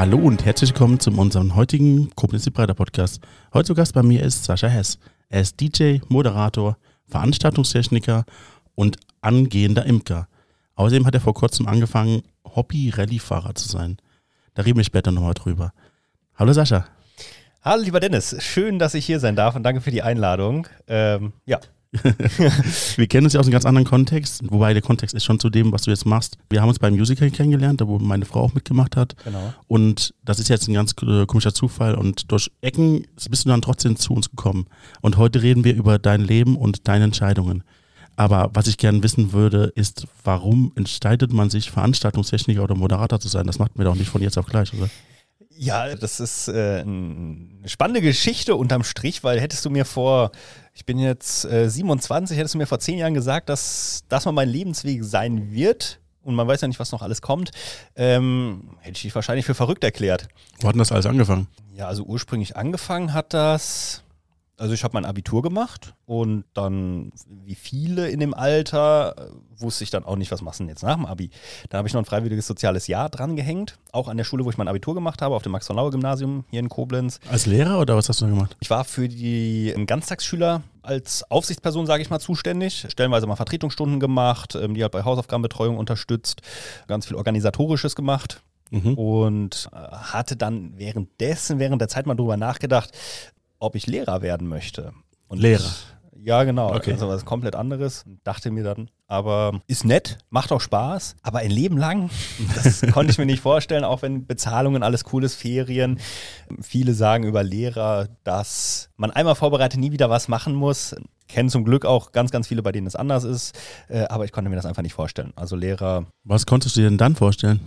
Hallo und herzlich willkommen zu unserem heutigen Koblenz Breiter Podcast. Heute zu Gast bei mir ist Sascha Hess. Er ist DJ, Moderator, Veranstaltungstechniker und angehender Imker. Außerdem hat er vor kurzem angefangen, Hobby-Rallye-Fahrer zu sein. Da reden wir später nochmal drüber. Hallo Sascha. Hallo lieber Dennis, schön, dass ich hier sein darf und danke für die Einladung. Ähm, ja, wir kennen uns ja aus einem ganz anderen Kontext, wobei der Kontext ist schon zu dem, was du jetzt machst. Wir haben uns beim Musical kennengelernt, da wo meine Frau auch mitgemacht hat. Genau. Und das ist jetzt ein ganz äh, komischer Zufall. Und durch Ecken bist du dann trotzdem zu uns gekommen. Und heute reden wir über dein Leben und deine Entscheidungen. Aber was ich gerne wissen würde, ist, warum entscheidet man sich, Veranstaltungstechniker oder Moderator zu sein? Das macht mir doch nicht von jetzt auf gleich, oder? Ja, das ist äh, eine spannende Geschichte unterm Strich, weil hättest du mir vor, ich bin jetzt äh, 27, hättest du mir vor zehn Jahren gesagt, dass das mal mein Lebensweg sein wird, und man weiß ja nicht, was noch alles kommt, ähm, hätte ich dich wahrscheinlich für verrückt erklärt. Wo hat denn das alles angefangen? Ja, also ursprünglich angefangen hat das also ich habe mein Abitur gemacht und dann, wie viele in dem Alter, wusste ich dann auch nicht, was machst du denn jetzt nach dem Abi. Dann habe ich noch ein freiwilliges soziales Jahr dran gehängt, auch an der Schule, wo ich mein Abitur gemacht habe, auf dem Max-von-Laue-Gymnasium hier in Koblenz. Als Lehrer oder was hast du da gemacht? Ich war für die Ganztagsschüler als Aufsichtsperson, sage ich mal, zuständig. Stellenweise mal Vertretungsstunden gemacht, ähm, die hat bei Hausaufgabenbetreuung unterstützt, ganz viel Organisatorisches gemacht. Mhm. Und äh, hatte dann währenddessen, während der Zeit mal drüber nachgedacht, ob ich Lehrer werden möchte. Und Lehrer? Ja, genau. Okay. Also was komplett anderes. Dachte mir dann, aber ist nett, macht auch Spaß, aber ein Leben lang, das konnte ich mir nicht vorstellen, auch wenn Bezahlungen alles cool ist, Ferien. Viele sagen über Lehrer, dass man einmal vorbereitet nie wieder was machen muss. Kennen zum Glück auch ganz, ganz viele, bei denen es anders ist. Äh, aber ich konnte mir das einfach nicht vorstellen. Also Lehrer. Was konntest du dir denn dann vorstellen?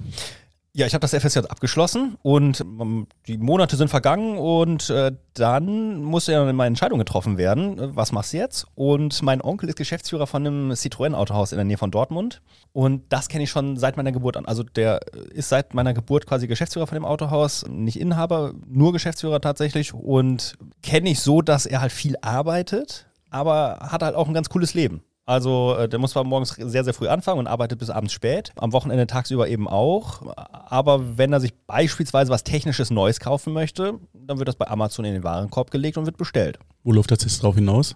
Ja, ich habe das FSJ abgeschlossen und ähm, die Monate sind vergangen und äh, dann musste ja eine Entscheidung getroffen werden. Äh, was machst du jetzt? Und mein Onkel ist Geschäftsführer von einem Citroën-Autohaus in der Nähe von Dortmund und das kenne ich schon seit meiner Geburt an. Also der ist seit meiner Geburt quasi Geschäftsführer von dem Autohaus, nicht Inhaber, nur Geschäftsführer tatsächlich und kenne ich so, dass er halt viel arbeitet, aber hat halt auch ein ganz cooles Leben. Also äh, der muss zwar morgens sehr, sehr früh anfangen und arbeitet bis abends spät, am Wochenende tagsüber eben auch. Aber wenn er sich beispielsweise was Technisches Neues kaufen möchte, dann wird das bei Amazon in den Warenkorb gelegt und wird bestellt. Wo läuft das jetzt drauf hinaus?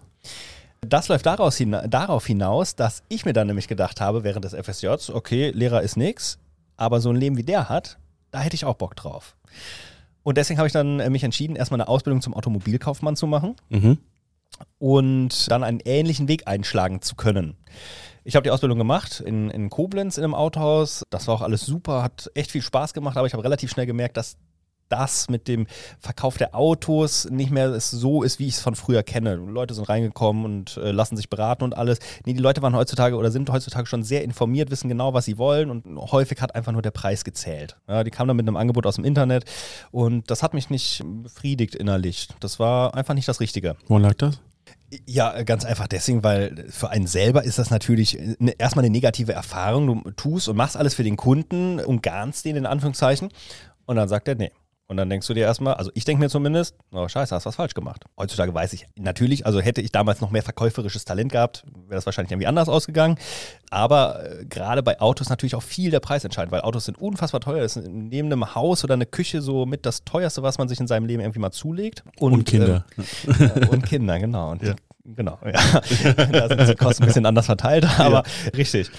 Das läuft daraus hina darauf hinaus, dass ich mir dann nämlich gedacht habe während des FSJs, okay, Lehrer ist nix, aber so ein Leben wie der hat, da hätte ich auch Bock drauf. Und deswegen habe ich dann äh, mich entschieden, erstmal eine Ausbildung zum Automobilkaufmann zu machen. Mhm und dann einen ähnlichen Weg einschlagen zu können. Ich habe die Ausbildung gemacht in, in Koblenz in einem Autohaus. Das war auch alles super, hat echt viel Spaß gemacht, aber ich habe relativ schnell gemerkt, dass das mit dem Verkauf der Autos nicht mehr so ist, wie ich es von früher kenne. Leute sind reingekommen und äh, lassen sich beraten und alles. Nee, die Leute waren heutzutage oder sind heutzutage schon sehr informiert, wissen genau, was sie wollen und häufig hat einfach nur der Preis gezählt. Ja, die kamen dann mit einem Angebot aus dem Internet und das hat mich nicht befriedigt innerlich. Das war einfach nicht das Richtige. Wo lag das? Ja, ganz einfach deswegen, weil für einen selber ist das natürlich eine, erstmal eine negative Erfahrung. Du tust und machst alles für den Kunden und garnst den in Anführungszeichen. Und dann sagt er, nee, und dann denkst du dir erstmal, also ich denke mir zumindest, oh scheiße, hast was falsch gemacht. Heutzutage weiß ich natürlich, also hätte ich damals noch mehr verkäuferisches Talent gehabt, wäre das wahrscheinlich irgendwie anders ausgegangen. Aber äh, gerade bei Autos natürlich auch viel der Preis entscheidend, weil Autos sind unfassbar teuer. Das ist neben einem Haus oder eine Küche so mit das teuerste, was man sich in seinem Leben irgendwie mal zulegt. Und, und Kinder. Äh, und Kinder, genau. Und ja. Genau, ja. da sind die Kosten ein bisschen anders verteilt, aber ja. richtig.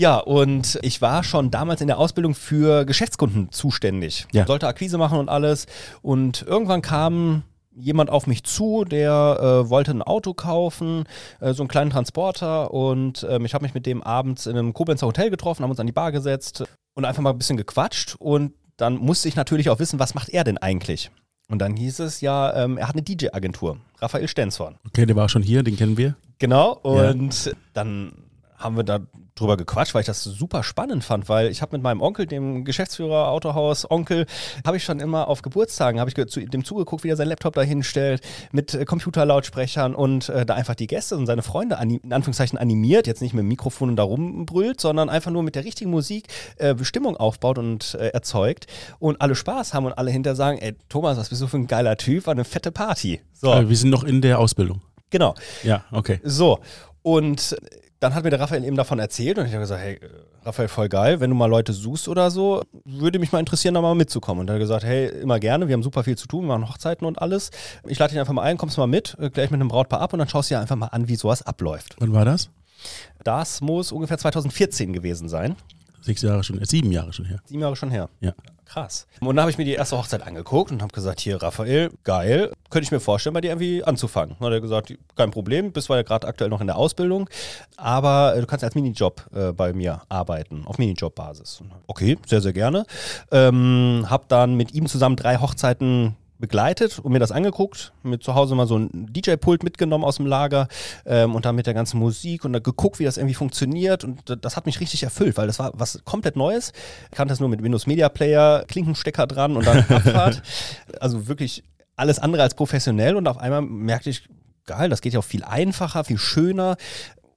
Ja, und ich war schon damals in der Ausbildung für Geschäftskunden zuständig. Ja. Sollte Akquise machen und alles. Und irgendwann kam jemand auf mich zu, der äh, wollte ein Auto kaufen, äh, so einen kleinen Transporter. Und ähm, ich habe mich mit dem abends in einem Koblenzer Hotel getroffen, haben uns an die Bar gesetzt und einfach mal ein bisschen gequatscht. Und dann musste ich natürlich auch wissen, was macht er denn eigentlich? Und dann hieß es ja, ähm, er hat eine DJ-Agentur, Raphael Stenzhorn. Okay, der war schon hier, den kennen wir. Genau, und ja. dann haben wir da drüber gequatscht, weil ich das super spannend fand, weil ich habe mit meinem Onkel, dem Geschäftsführer Autohaus Onkel, habe ich schon immer auf Geburtstagen, habe ich zu, dem zugeguckt, wie er sein Laptop da hinstellt, mit äh, Computerlautsprechern und äh, da einfach die Gäste und seine Freunde in Anführungszeichen animiert, jetzt nicht mit dem Mikrofon und da rumbrüllt, sondern einfach nur mit der richtigen Musik äh, Stimmung aufbaut und äh, erzeugt und alle Spaß haben und alle hinter sagen, ey Thomas, was bist du für ein geiler Typ, war eine fette Party. So. Also wir sind noch in der Ausbildung. Genau. Ja, okay. So. Und dann hat mir der Raphael eben davon erzählt und ich habe gesagt, hey, Raphael, voll geil, wenn du mal Leute suchst oder so, würde mich mal interessieren, da mal mitzukommen. Und er hat gesagt, hey, immer gerne, wir haben super viel zu tun, wir machen Hochzeiten und alles. Ich lade dich einfach mal ein, kommst mal mit, äh, gleich mit einem Brautpaar ab und dann schaust du dir einfach mal an, wie sowas abläuft. Wann war das? Das muss ungefähr 2014 gewesen sein. Sechs Jahre schon, sieben Jahre schon her. Sieben Jahre schon her. Ja. Krass. Und dann habe ich mir die erste Hochzeit angeguckt und habe gesagt, hier Raphael, geil, könnte ich mir vorstellen, bei dir irgendwie anzufangen. Dann hat er gesagt, kein Problem, bist ja gerade aktuell noch in der Ausbildung, aber äh, du kannst als Minijob äh, bei mir arbeiten, auf Minijob-Basis. Okay, sehr, sehr gerne. Ähm, habe dann mit ihm zusammen drei Hochzeiten begleitet und mir das angeguckt, mir zu Hause mal so ein DJ-Pult mitgenommen aus dem Lager ähm, und dann mit der ganzen Musik und dann geguckt, wie das irgendwie funktioniert und das hat mich richtig erfüllt, weil das war was komplett Neues. Ich kannte das nur mit Windows Media Player, Klinkenstecker dran und dann Abfahrt. also wirklich alles andere als professionell und auf einmal merkte ich, geil, das geht ja auch viel einfacher, viel schöner.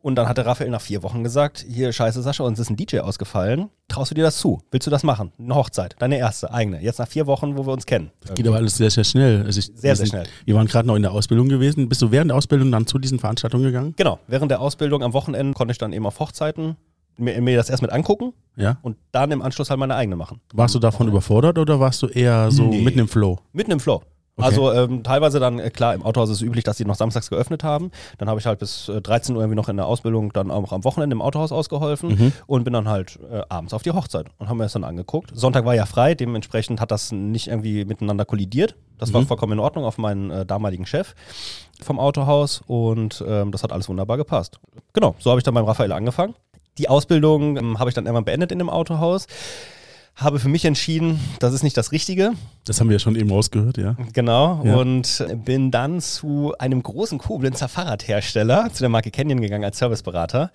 Und dann hat der Raphael nach vier Wochen gesagt, hier scheiße Sascha, uns ist ein DJ ausgefallen. Traust du dir das zu? Willst du das machen? Eine Hochzeit, deine erste, eigene. Jetzt nach vier Wochen, wo wir uns kennen. Das geht aber alles sehr, sehr schnell. Also ich, sehr, sehr schnell. Wir waren gerade noch in der Ausbildung gewesen. Bist du während der Ausbildung dann zu diesen Veranstaltungen gegangen? Genau, während der Ausbildung am Wochenende konnte ich dann eben auf Hochzeiten mir, mir das erst mit angucken Ja. und dann im Anschluss halt meine eigene machen. Warst du davon überfordert oder warst du eher so Nee. mitten im Flow? Mitten im Flow. Okay. Also ähm, teilweise dann, äh, klar, im Autohaus ist es üblich, dass die noch samstags geöffnet haben. Dann habe ich halt bis äh, 13 Uhr irgendwie noch in der Ausbildung dann auch am Wochenende im Autohaus ausgeholfen Mhm. und bin dann halt äh, abends auf die Hochzeit und haben mir das dann angeguckt. Sonntag war ja frei, dementsprechend hat das nicht irgendwie miteinander kollidiert. Das war Mhm. vollkommen in Ordnung auf meinen äh, damaligen Chef vom Autohaus und ähm, das hat alles wunderbar gepasst. Genau, so habe ich dann beim Raphael angefangen. Die Ausbildung ähm, habe ich dann irgendwann beendet in dem Autohaus. Habe für mich entschieden, das ist nicht das Richtige. Das haben wir ja schon eben rausgehört, ja. Genau, Ja. und bin dann zu einem großen Koblenzer Fahrradhersteller, zu der Marke Canyon gegangen als Serviceberater.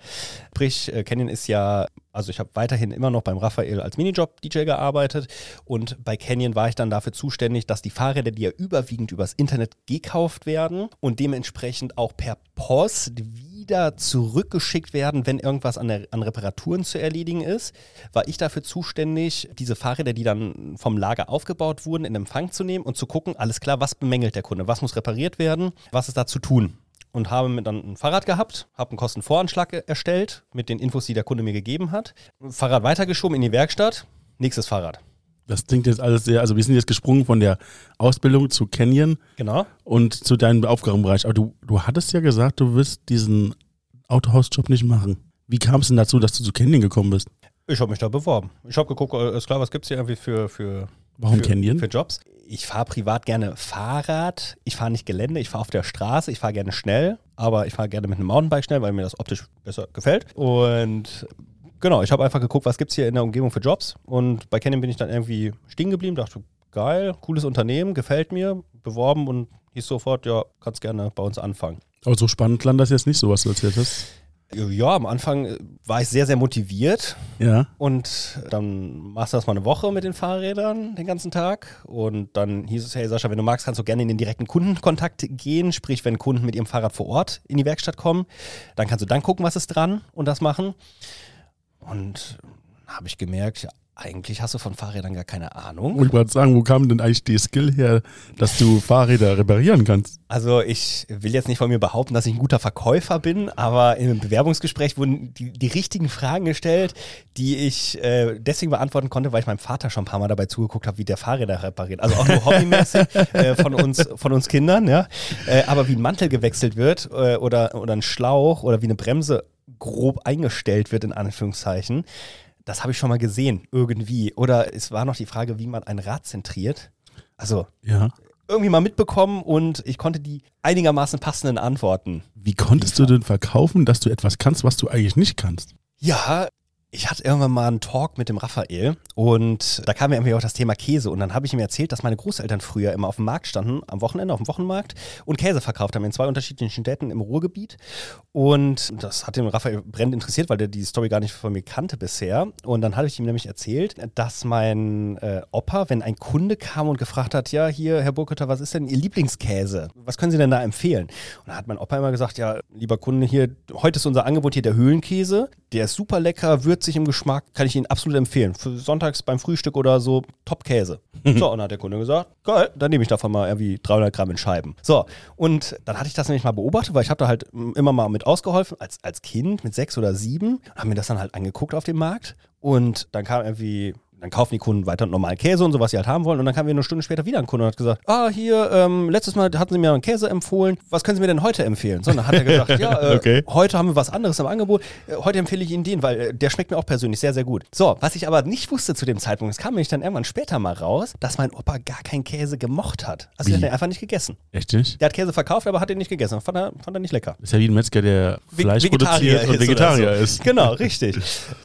Sprich, äh, Canyon ist ja, also ich habe weiterhin immer noch beim Raphael als Minijob-DJ gearbeitet und bei Canyon war ich dann dafür zuständig, dass die Fahrräder, die ja überwiegend übers Internet gekauft werden und dementsprechend auch per Post wieder zurückgeschickt werden, wenn irgendwas an, der, an Reparaturen zu erledigen ist, war ich dafür zuständig, diese Fahrräder, die dann vom Lager aufgebaut wurden, in Empfang zu nehmen und zu gucken, alles klar, was bemängelt der Kunde, was muss repariert werden, was ist da zu tun. Und habe mir dann ein Fahrrad gehabt, habe einen Kostenvoranschlag e- erstellt mit den Infos, die der Kunde mir gegeben hat. Fahrrad weitergeschoben in die Werkstatt, nächstes Fahrrad. Das klingt jetzt alles sehr, also wir sind jetzt gesprungen von der Ausbildung zu Canyon Genau. und zu deinem Aufgabenbereich. Aber du, du hattest ja gesagt, du wirst diesen Autohausjob nicht machen. Wie kam es denn dazu, dass du zu Canyon gekommen bist? Ich habe mich da beworben. Ich habe geguckt, äh, ist klar, was gibt es hier irgendwie für, für, Warum für, Canyon? für Jobs? Ich fahre privat gerne Fahrrad. Ich fahre nicht Gelände. Ich fahre auf der Straße. Ich fahre gerne schnell. Aber ich fahre gerne mit einem Mountainbike schnell, weil mir das optisch besser gefällt. Und genau, ich habe einfach geguckt, was gibt es hier in der Umgebung für Jobs. Und bei Canyon bin ich dann irgendwie stehen geblieben. Dachte, geil, cooles Unternehmen, gefällt mir. Beworben und hieß sofort, ja, kannst gerne bei uns anfangen. Aber so spannend klang das jetzt nicht, so was du erzählt hast. Ja, am Anfang war ich sehr, sehr motiviert. Ja. Und dann machst du das mal eine Woche mit den Fahrrädern den ganzen Tag. Und dann hieß es, hey Sascha, wenn du magst, kannst du gerne in den direkten Kundenkontakt gehen. Sprich, wenn Kunden mit ihrem Fahrrad vor Ort in die Werkstatt kommen, dann kannst du dann gucken, was ist dran und das machen. Und habe ich gemerkt, ja, eigentlich hast du von Fahrrädern gar keine Ahnung. Ich wollte sagen, wo kam denn eigentlich die Skill her, dass du Fahrräder reparieren kannst? Also ich will jetzt nicht von mir behaupten, dass ich ein guter Verkäufer bin, aber im Bewerbungsgespräch wurden die, die richtigen Fragen gestellt, die ich äh, deswegen beantworten konnte, weil ich meinem Vater schon ein paar Mal dabei zugeguckt habe, wie der Fahrräder repariert. Also auch nur hobbymäßig äh, von, uns, von uns Kindern, ja. Äh, aber wie ein Mantel gewechselt wird äh, oder, oder ein Schlauch oder wie eine Bremse grob eingestellt wird, in Anführungszeichen, das habe ich schon mal gesehen, irgendwie. Oder es war noch die Frage, wie man ein Rad zentriert. Also Ja. irgendwie mal mitbekommen und ich konnte die einigermaßen passenden Antworten. Wie konntest du denn verkaufen, dass du etwas kannst, was du eigentlich nicht kannst? Ja, ich hatte irgendwann mal einen Talk mit dem Raphael und da kam mir irgendwie auch das Thema Käse und dann habe ich ihm erzählt, dass meine Großeltern früher immer auf dem Markt standen, am Wochenende auf dem Wochenmarkt und Käse verkauft haben in zwei unterschiedlichen Städten im Ruhrgebiet und das hat den Raphael brennend interessiert, weil der die Story gar nicht von mir kannte bisher und dann habe ich ihm nämlich erzählt, dass mein äh, Opa, wenn ein Kunde kam und gefragt hat, ja hier Herr Burkhardt, was ist denn Ihr Lieblingskäse? Was können Sie denn da empfehlen? Und da hat mein Opa immer gesagt, ja lieber Kunde hier, heute ist unser Angebot hier der Höhlenkäse, Der ist super lecker, würzig im Geschmack, kann ich Ihnen absolut empfehlen. Für sonntags beim Frühstück oder so, Top-Käse. so, und dann hat der Kunde gesagt, geil, dann nehme ich davon mal irgendwie 300 Gramm in Scheiben. So, und dann hatte ich das nämlich mal beobachtet, weil ich habe da halt immer mal mit ausgeholfen, als, als Kind mit sechs oder sieben, habe mir das dann halt angeguckt auf dem Markt. Und dann kam irgendwie dann kaufen die Kunden weiter normalen Käse und so, was sie halt haben wollen. Und dann kam wir eine Stunde später wieder ein Kunde und hat gesagt, ah, hier, ähm, letztes Mal hatten sie mir einen Käse empfohlen. Was können Sie mir denn heute empfehlen? So, dann hat er gesagt, ja, äh, Okay. heute haben wir was anderes im Angebot. Äh, heute empfehle ich Ihnen den, weil äh, der schmeckt mir auch persönlich sehr, sehr gut. So, was ich aber nicht wusste zu dem Zeitpunkt, es kam nämlich dann irgendwann später mal raus, dass mein Opa gar keinen Käse gemocht hat. Also, Wie? der hat den einfach nicht gegessen. Echt nicht? Der hat Käse verkauft, aber hat den nicht gegessen. Fand er, fand er nicht lecker. Ist ja wie ein Metzger, der Fleisch produziert und Vegetarier so. ist. Genau, richtig.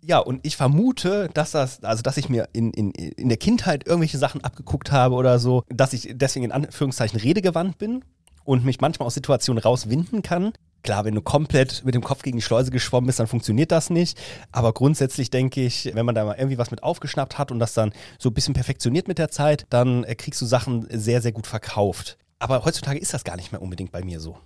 Ja, und ich vermute, dass das, also dass ich mir in, in, in der Kindheit irgendwelche Sachen abgeguckt habe oder so, dass ich deswegen in Anführungszeichen redegewandt bin und mich manchmal aus Situationen rauswinden kann. Klar, wenn du komplett mit dem Kopf gegen die Schleuse geschwommen bist, dann funktioniert das nicht. Aber grundsätzlich denke ich, wenn man da mal irgendwie was mit aufgeschnappt hat und das dann so ein bisschen perfektioniert mit der Zeit, dann äh, kriegst du Sachen sehr, sehr gut verkauft. Aber heutzutage ist das gar nicht mehr unbedingt bei mir so.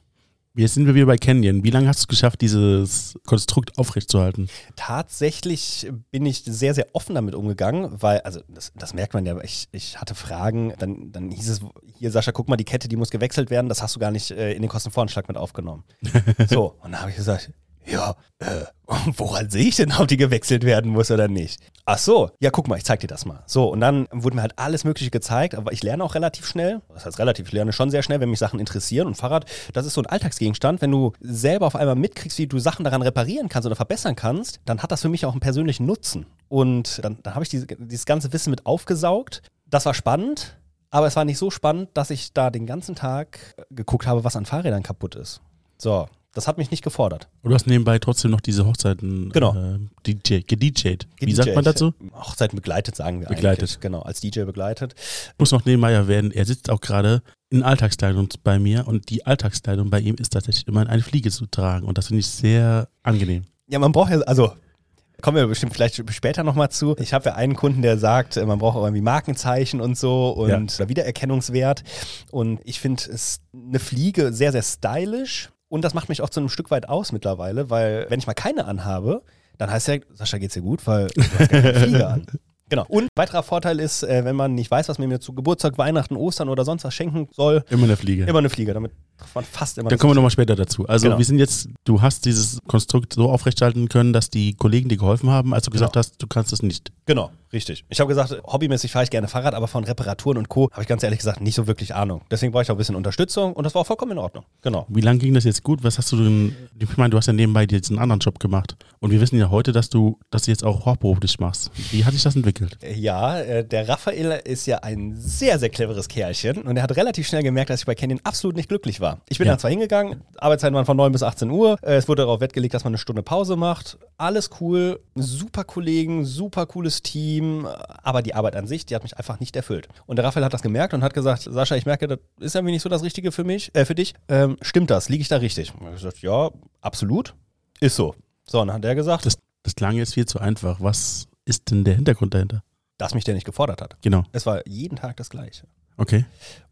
Jetzt sind wir wieder bei Canyon. Wie lange hast du es geschafft, dieses Konstrukt aufrechtzuerhalten? Tatsächlich bin ich sehr, sehr offen damit umgegangen, weil, also das, das merkt man ja, ich, ich hatte Fragen, dann, dann hieß es, hier Sascha, guck mal, die Kette, die muss gewechselt werden, das hast du gar nicht äh, in den Kostenvoranschlag mit aufgenommen. so, und dann habe ich gesagt, ja, äh, woran sehe ich denn, ob die gewechselt werden muss oder nicht? Ach so, ja, guck mal, ich zeig dir das mal. So, und dann wurde mir halt alles Mögliche gezeigt, aber ich lerne auch relativ schnell. Das heißt relativ, ich lerne schon sehr schnell, wenn mich Sachen interessieren. Und Fahrrad, das ist so ein Alltagsgegenstand. Wenn du selber auf einmal mitkriegst, wie du Sachen daran reparieren kannst oder verbessern kannst, dann hat das für mich auch einen persönlichen Nutzen. Und dann, dann habe ich diese, dieses ganze Wissen mit aufgesaugt. Das war spannend, aber es war nicht so spannend, dass ich da den ganzen Tag geguckt habe, was an Fahrrädern kaputt ist. So, das hat mich nicht gefordert. Und du hast nebenbei trotzdem noch diese Hochzeiten Genau. äh, DJ, gedjed. Wie sagt man dazu? Hochzeiten begleitet, sagen wir Begleitet. eigentlich. Genau, als DJ begleitet. Muss noch nebenbei erwähnen, er sitzt auch gerade in Alltagskleidung bei mir und die Alltagskleidung bei ihm ist tatsächlich immer in eine Fliege zu tragen und das finde ich sehr angenehm. Ja, man braucht ja, also kommen wir bestimmt vielleicht später nochmal zu. Ich habe ja einen Kunden, der sagt, äh, man braucht auch irgendwie Markenzeichen und so und Ja. Wiedererkennungswert. Und ich finde es eine Fliege sehr, sehr stylisch. Und das macht mich auch zu einem Stück weit aus mittlerweile, weil wenn ich mal keine anhabe, dann heißt ja, Sascha, geht's dir gut, weil du hast keine Fliege an. Genau. Und weiterer Vorteil ist, äh, wenn man nicht weiß, was man mir zu Geburtstag, Weihnachten, Ostern oder sonst was schenken soll, Immer eine Fliege. immer eine Fliege. Damit man fast immer Dann das kommen wir nochmal später dazu. Also Genau. wir sind jetzt, du hast dieses Konstrukt so aufrechthalten können, dass die Kollegen dir geholfen haben, als du gesagt Genau. hast, du kannst es nicht. Genau, richtig. Ich habe gesagt, hobbymäßig fahre ich gerne Fahrrad, aber von Reparaturen und Co. habe ich ganz ehrlich gesagt nicht so wirklich Ahnung. Deswegen brauche ich auch ein bisschen Unterstützung und das war auch vollkommen in Ordnung. Genau. Wie lange ging das jetzt gut? Was hast du denn, ich meine, du hast ja nebenbei jetzt einen anderen Job gemacht und wir wissen ja heute, dass du das jetzt auch hauptberuflich machst. Wie hat sich das entwickelt? Ja, äh, der Raphael ist ja ein sehr, sehr cleveres Kerlchen und er hat relativ schnell gemerkt, dass ich bei Canyon absolut nicht glücklich war. Ich bin Ja. dann zwar hingegangen, Arbeitszeiten waren von 9 bis 18 Uhr, äh, es wurde darauf Wert gelegt, dass man eine Stunde Pause macht. Alles cool, super Kollegen, super cooles Team, aber die Arbeit an sich, die hat mich einfach nicht erfüllt. Und der Raphael hat das gemerkt und hat gesagt, Sascha, ich merke, das ist irgendwie nicht so das Richtige für mich, äh, für dich. Ähm, stimmt das? Liege ich da richtig? Und ich gesagt, ja, absolut. Ist so. So, und dann hat er gesagt, Das, das klang jetzt viel zu einfach. Was ist denn der Hintergrund dahinter? dass mich der nicht gefordert hat. Genau. Es war jeden Tag das Gleiche. Okay.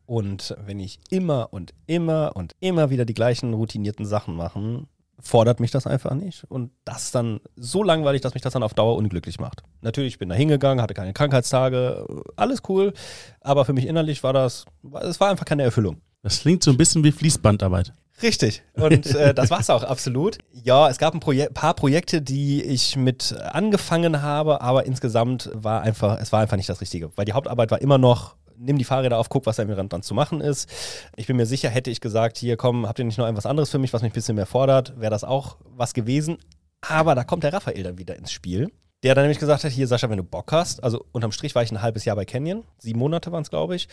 Und wenn ich immer und immer und immer wieder die gleichen routinierten Sachen mache, fordert mich das einfach nicht. Und das dann so langweilig, dass mich das dann auf Dauer unglücklich macht. Natürlich, ich bin da hingegangen, hatte keine Krankheitstage, alles cool. Aber für mich innerlich war das, es war einfach keine Erfüllung. Das klingt so ein bisschen wie Fließbandarbeit. Richtig. Und äh, das war es auch absolut. Ja, es gab ein Proje paar Projekte, die ich mit angefangen habe, aber insgesamt war einfach, es war einfach nicht das Richtige. Weil die Hauptarbeit war immer noch, nimm die Fahrräder auf, guck, was da mir dann zu machen ist. Ich bin mir sicher, hätte ich gesagt, hier komm, habt ihr nicht noch irgendwas anderes für mich, was mich ein bisschen mehr fordert, wäre das auch was gewesen. Aber da kommt der Raphael dann wieder ins Spiel. Der dann nämlich gesagt hat, hier Sascha, wenn du Bock hast, also unterm Strich war ich ein halbes Jahr bei Canyon, sieben Monate waren es, glaube ich,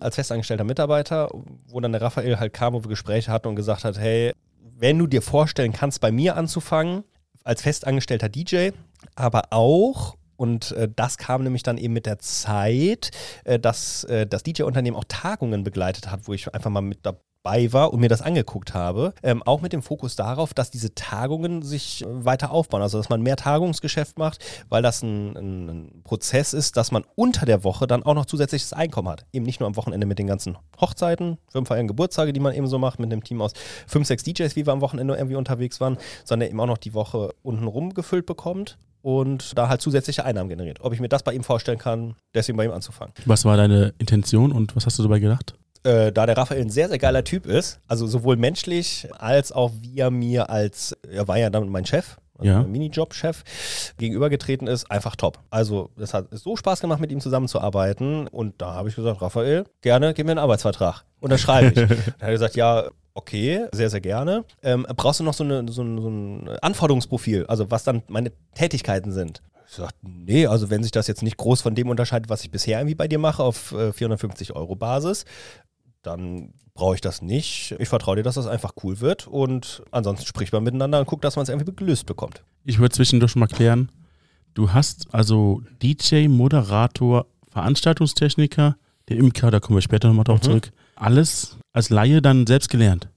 als festangestellter Mitarbeiter, wo dann der Raphael halt kam, wo wir Gespräche hatten und gesagt hat, hey, wenn du dir vorstellen kannst, bei mir anzufangen, als festangestellter DJ, aber auch, und äh, das kam nämlich dann eben mit der Zeit, äh, dass äh, das DJ-Unternehmen auch Tagungen begleitet hat, wo ich einfach mal mit dabei bei war und mir das angeguckt habe, ähm, auch mit dem Fokus darauf, dass diese Tagungen sich äh, weiter aufbauen, also dass man mehr Tagungsgeschäft macht, weil das ein, ein, ein, Prozess ist, dass man unter der Woche dann auch noch zusätzliches Einkommen hat. Eben nicht nur am Wochenende mit den ganzen Hochzeiten, Firmenfeiern, Geburtstage, die man eben so macht, mit einem Team aus fünf, sechs DJs, wie wir am Wochenende irgendwie unterwegs waren, sondern eben auch noch die Woche untenrum gefüllt bekommt und da halt zusätzliche Einnahmen generiert. Ob ich mir das bei ihm vorstellen kann, deswegen bei ihm anzufangen. Was war deine Intention und was hast du dabei gedacht? Äh, da der Raphael ein sehr, sehr geiler Typ ist, also sowohl menschlich als auch wie er mir als, er war ja dann mein Chef, also Ja. Minijob-Chef, gegenübergetreten ist, einfach top. Also es hat so Spaß gemacht, mit ihm zusammenzuarbeiten und da habe ich gesagt, Raphael, gerne, gib mir einen Arbeitsvertrag. Unterschreibe ich. Dann hat er gesagt, ja, okay, sehr, sehr gerne. Ähm, brauchst du noch so, eine, so, ein, so ein Anforderungsprofil, also was dann meine Tätigkeiten sind? Ich sagte, nee, also wenn sich das jetzt nicht groß von dem unterscheidet, was ich bisher irgendwie bei dir mache, auf äh, 450 Euro Basis, dann brauche ich das nicht. Ich vertraue dir, dass das einfach cool wird und ansonsten spricht man miteinander und guckt, dass man es irgendwie gelöst bekommt. Ich würde zwischendurch mal klären, du hast also DJ, Moderator, Veranstaltungstechniker, der Imker, da kommen wir später nochmal drauf Mhm. zurück, alles als Laie dann selbst gelernt.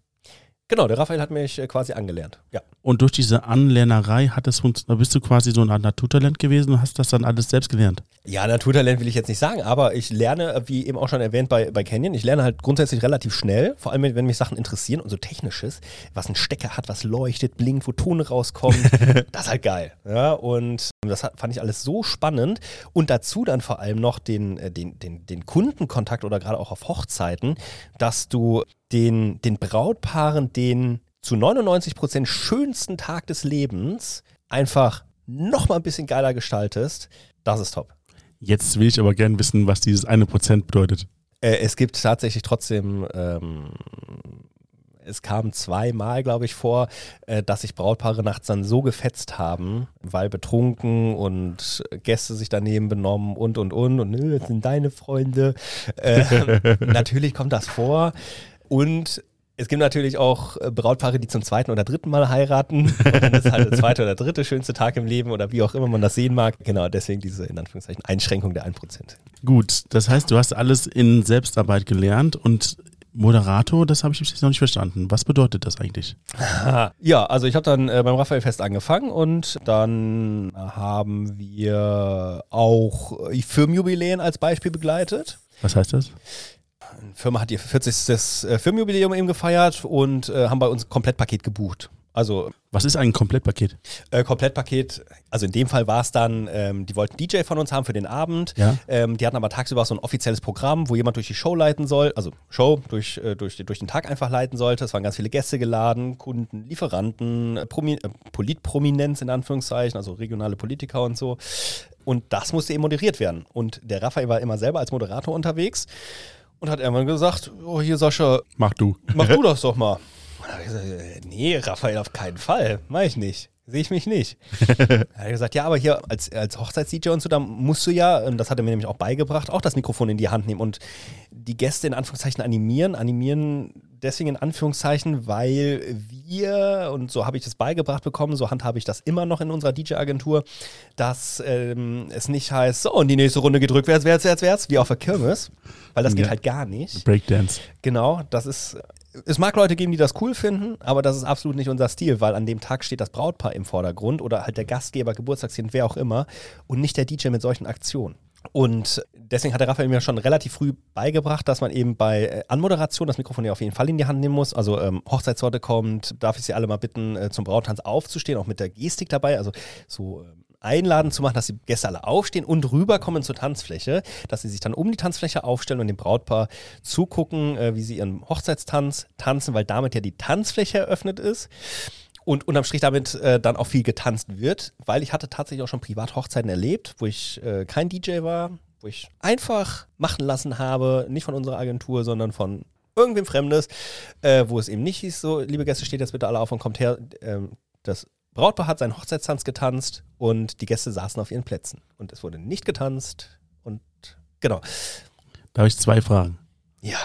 Genau, der Raphael hat mich äh, quasi angelernt. Ja. Und durch diese Anlernerei hat es funkt- da bist du quasi so ein Art Naturtalent gewesen und hast das dann alles selbst gelernt. Ja, Naturtalent will ich jetzt nicht sagen, aber ich lerne, äh, wie eben auch schon erwähnt bei, bei Canyon, ich lerne halt grundsätzlich relativ schnell, vor allem wenn mich Sachen interessieren und so technisches, was ein Stecker hat, was leuchtet, blinkt, wo Ton rauskommt, das ist halt geil. Ja, und das hat, fand ich alles so spannend und dazu dann vor allem noch den, äh, den, den, den Kundenkontakt oder gerade auch auf Hochzeiten, dass du den, den Brautpaaren den zu 99 Prozent schönsten Tag des Lebens einfach noch mal ein bisschen geiler gestaltest, das ist top. Jetzt will ich aber gerne wissen, was dieses eine Prozent bedeutet. Äh, es gibt tatsächlich trotzdem, ähm, es kam zweimal, glaube ich, vor, äh, dass sich Brautpaare nachts dann so gefetzt haben, weil betrunken und Gäste sich daneben benommen und und und und nö, das sind deine Freunde. Äh, natürlich kommt das vor und es gibt natürlich auch äh, Brautpaare, die zum zweiten oder dritten Mal heiraten. Und dann ist halt der zweite oder dritte schönste Tag im Leben oder wie auch immer man das sehen mag. Genau, deswegen diese in Anführungszeichen Einschränkung der 1%. Gut, das heißt, du hast alles in Selbstarbeit gelernt und Moderator, das habe ich bis jetzt noch nicht verstanden. Was bedeutet das eigentlich? Ja, also ich habe dann äh, beim Raphael Fest angefangen und dann haben wir auch äh, Firmenjubiläen als Beispiel begleitet. Was heißt das? Eine Firma hat ihr 40. äh, Firmenjubiläum eben gefeiert und äh, haben bei uns ein Komplettpaket gebucht. Also Was ist ein Komplettpaket? äh, Komplettpaket, also in dem Fall war es dann, ähm, die wollten DJ von uns haben für den Abend. Ja. Ähm, die hatten aber tagsüber so ein offizielles Programm, wo jemand durch die Show leiten soll, also Show durch, äh, durch, durch den Tag einfach leiten sollte. Es waren ganz viele Gäste geladen, Kunden, Lieferanten, äh, Promi äh, Politprominenz in Anführungszeichen, also regionale Politiker und so. Und das musste eben moderiert werden. Und der Raphael war immer selber als Moderator unterwegs und hat irgendwann gesagt, oh hier Sascha, Mach du. mach du das doch mal. Und dann hab ich gesagt, äh, nee, Raphael, auf keinen Fall. Mach ich nicht. Sehe ich mich nicht. Dann hat er gesagt, ja, aber hier als, als Hochzeits-DJ und so, da musst du ja, und das hat er mir nämlich auch beigebracht, auch das Mikrofon in die Hand nehmen und die Gäste in Anführungszeichen animieren. Animieren deswegen in Anführungszeichen, weil wir, und so habe ich das beigebracht bekommen, so handhabe ich das immer noch in unserer DJ-Agentur, dass ähm, es nicht heißt, so, und die nächste Runde gedrückt, wär's, wär's, wär's, wär's, wie auf der Kirmes. Weil das geht Ja. halt gar nicht. Breakdance. Genau, das ist. Es mag Leute geben, die das cool finden, aber das ist absolut nicht unser Stil, weil an dem Tag steht das Brautpaar im Vordergrund oder halt der Gastgeber, Geburtstagskind, wer auch immer und nicht der DJ mit solchen Aktionen. Und deswegen hat der Raphael mir schon relativ früh beigebracht, dass man eben bei äh, Anmoderation das Mikrofon ja auf jeden Fall in die Hand nehmen muss. Also ähm, Hochzeitssorte kommt, darf ich Sie alle mal bitten, äh, zum Brauttanz aufzustehen, auch mit der Gestik dabei. Also so ähm, einladen zu machen, dass die Gäste alle aufstehen und rüberkommen zur Tanzfläche, dass sie sich dann um die Tanzfläche aufstellen und dem Brautpaar zugucken, äh, wie sie ihren Hochzeitstanz tanzen, weil damit ja die Tanzfläche eröffnet ist. Und unterm Strich damit äh, dann auch viel getanzt wird, weil ich hatte tatsächlich auch schon Privathochzeiten erlebt, wo ich äh, kein DJ war, wo ich einfach machen lassen habe, nicht von unserer Agentur, sondern von irgendwem Fremdes, äh, wo es eben nicht hieß, so, liebe Gäste, steht jetzt bitte alle auf und kommt her. Ähm, das Brautpaar hat seinen Hochzeitstanz getanzt und die Gäste saßen auf ihren Plätzen. Und es wurde nicht getanzt und genau. Da habe ich zwei Fragen. Ja.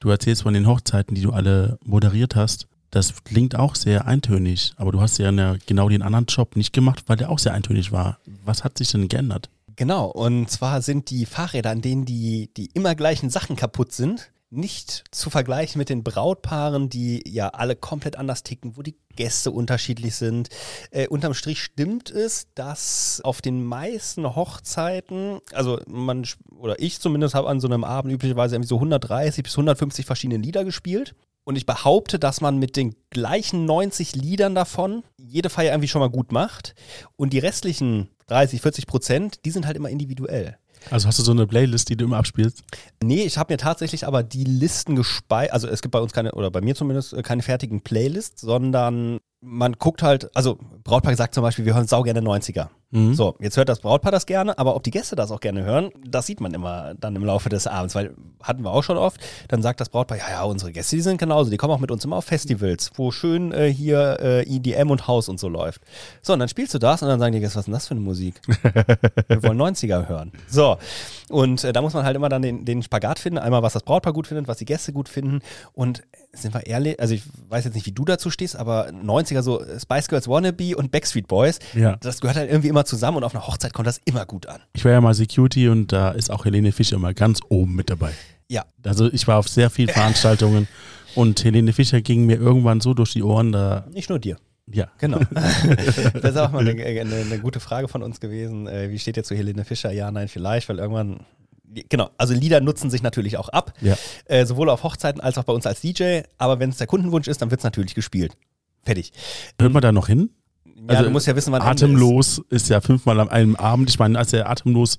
Du erzählst von den Hochzeiten, die du alle moderiert hast. Das klingt auch sehr eintönig, aber du hast ja eine, genau den anderen Job nicht gemacht, weil der auch sehr eintönig war. Was hat sich denn geändert? Genau, und zwar sind die Fahrräder, an denen die, die immer gleichen Sachen kaputt sind, nicht zu vergleichen mit den Brautpaaren, die ja alle komplett anders ticken, wo die Gäste unterschiedlich sind. Äh, unterm Strich stimmt es, dass auf den meisten Hochzeiten, also man oder ich zumindest habe an so einem Abend üblicherweise irgendwie so 130 bis 150 verschiedene Lieder gespielt. Und ich behaupte, dass man mit den gleichen 90 Liedern davon jede Feier irgendwie schon mal gut macht. Und die restlichen 30, 40 Prozent, die sind halt immer individuell. Also hast du so eine Playlist, die du immer abspielst? Nee, ich habe mir tatsächlich aber die Listen gespeichert. Also es gibt bei uns keine, oder bei mir zumindest, keine fertigen Playlists, sondern man guckt halt, also Brautpaar sagt zum Beispiel, wir hören sau gerne 90er. Mhm. So, jetzt hört das Brautpaar das gerne, aber ob die Gäste das auch gerne hören, das sieht man immer dann im Laufe des Abends, weil hatten wir auch schon oft, dann sagt das Brautpaar, ja, ja, unsere Gäste, die sind genauso, die kommen auch mit uns immer auf Festivals, wo schön äh, hier äh, EDM und Haus und so läuft. So, und dann spielst du das und dann sagen die Gäste, was ist denn das für eine Musik? wir wollen 90er hören. So, und äh, da muss man halt immer dann den, den Spagat finden, einmal was das Brautpaar gut findet, was die Gäste gut finden und sind wir ehrlich, also ich weiß jetzt nicht, wie du dazu stehst, aber 90er so Spice Girls Wannabe und Backstreet Boys, ja. das gehört halt irgendwie immer zusammen und auf einer Hochzeit kommt das immer gut an. Ich war ja mal Security und da ist auch Helene Fischer immer ganz oben mit dabei. Ja. Also ich war auf sehr vielen Veranstaltungen und Helene Fischer ging mir irgendwann so durch die Ohren, da. Nicht nur dir. Ja. Genau. das ist auch mal eine, eine, eine, gute Frage von uns gewesen. Äh, wie steht ihr zu Helene Fischer? Ja, nein, vielleicht, weil irgendwann genau, also Lieder nutzen sich natürlich auch ab, ja. äh, sowohl auf Hochzeiten als auch bei uns als DJ. Aber wenn es der Kundenwunsch ist, dann wird es natürlich gespielt. Fertig. Hört man da noch hin? Ja, also, du musst ja wissen, wann Atemlos ist. ist. ja fünfmal an einem Abend. Ich meine, als der Atemlos,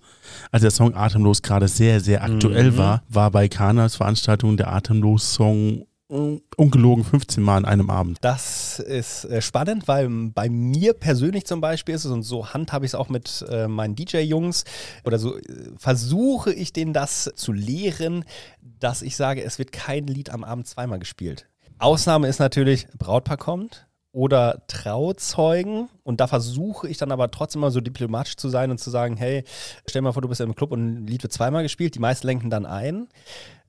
als der Song Atemlos gerade sehr, sehr aktuell mhm. war, war bei Kanas Veranstaltung der Atemlos-Song ungelogen 15 Mal an einem Abend. Das ist äh, spannend, weil bei mir persönlich zum Beispiel ist es und so handhabe ich es auch mit äh, meinen DJ-Jungs oder so äh, versuche ich denen das zu lehren, dass ich sage, es wird kein Lied am Abend zweimal gespielt. Ausnahme ist natürlich, Brautpaar kommt oder Trauzeugen und da versuche ich dann aber trotzdem mal so diplomatisch zu sein und zu sagen, hey, stell mal vor, du bist im Club und ein Lied wird zweimal gespielt, die meisten lenken dann ein.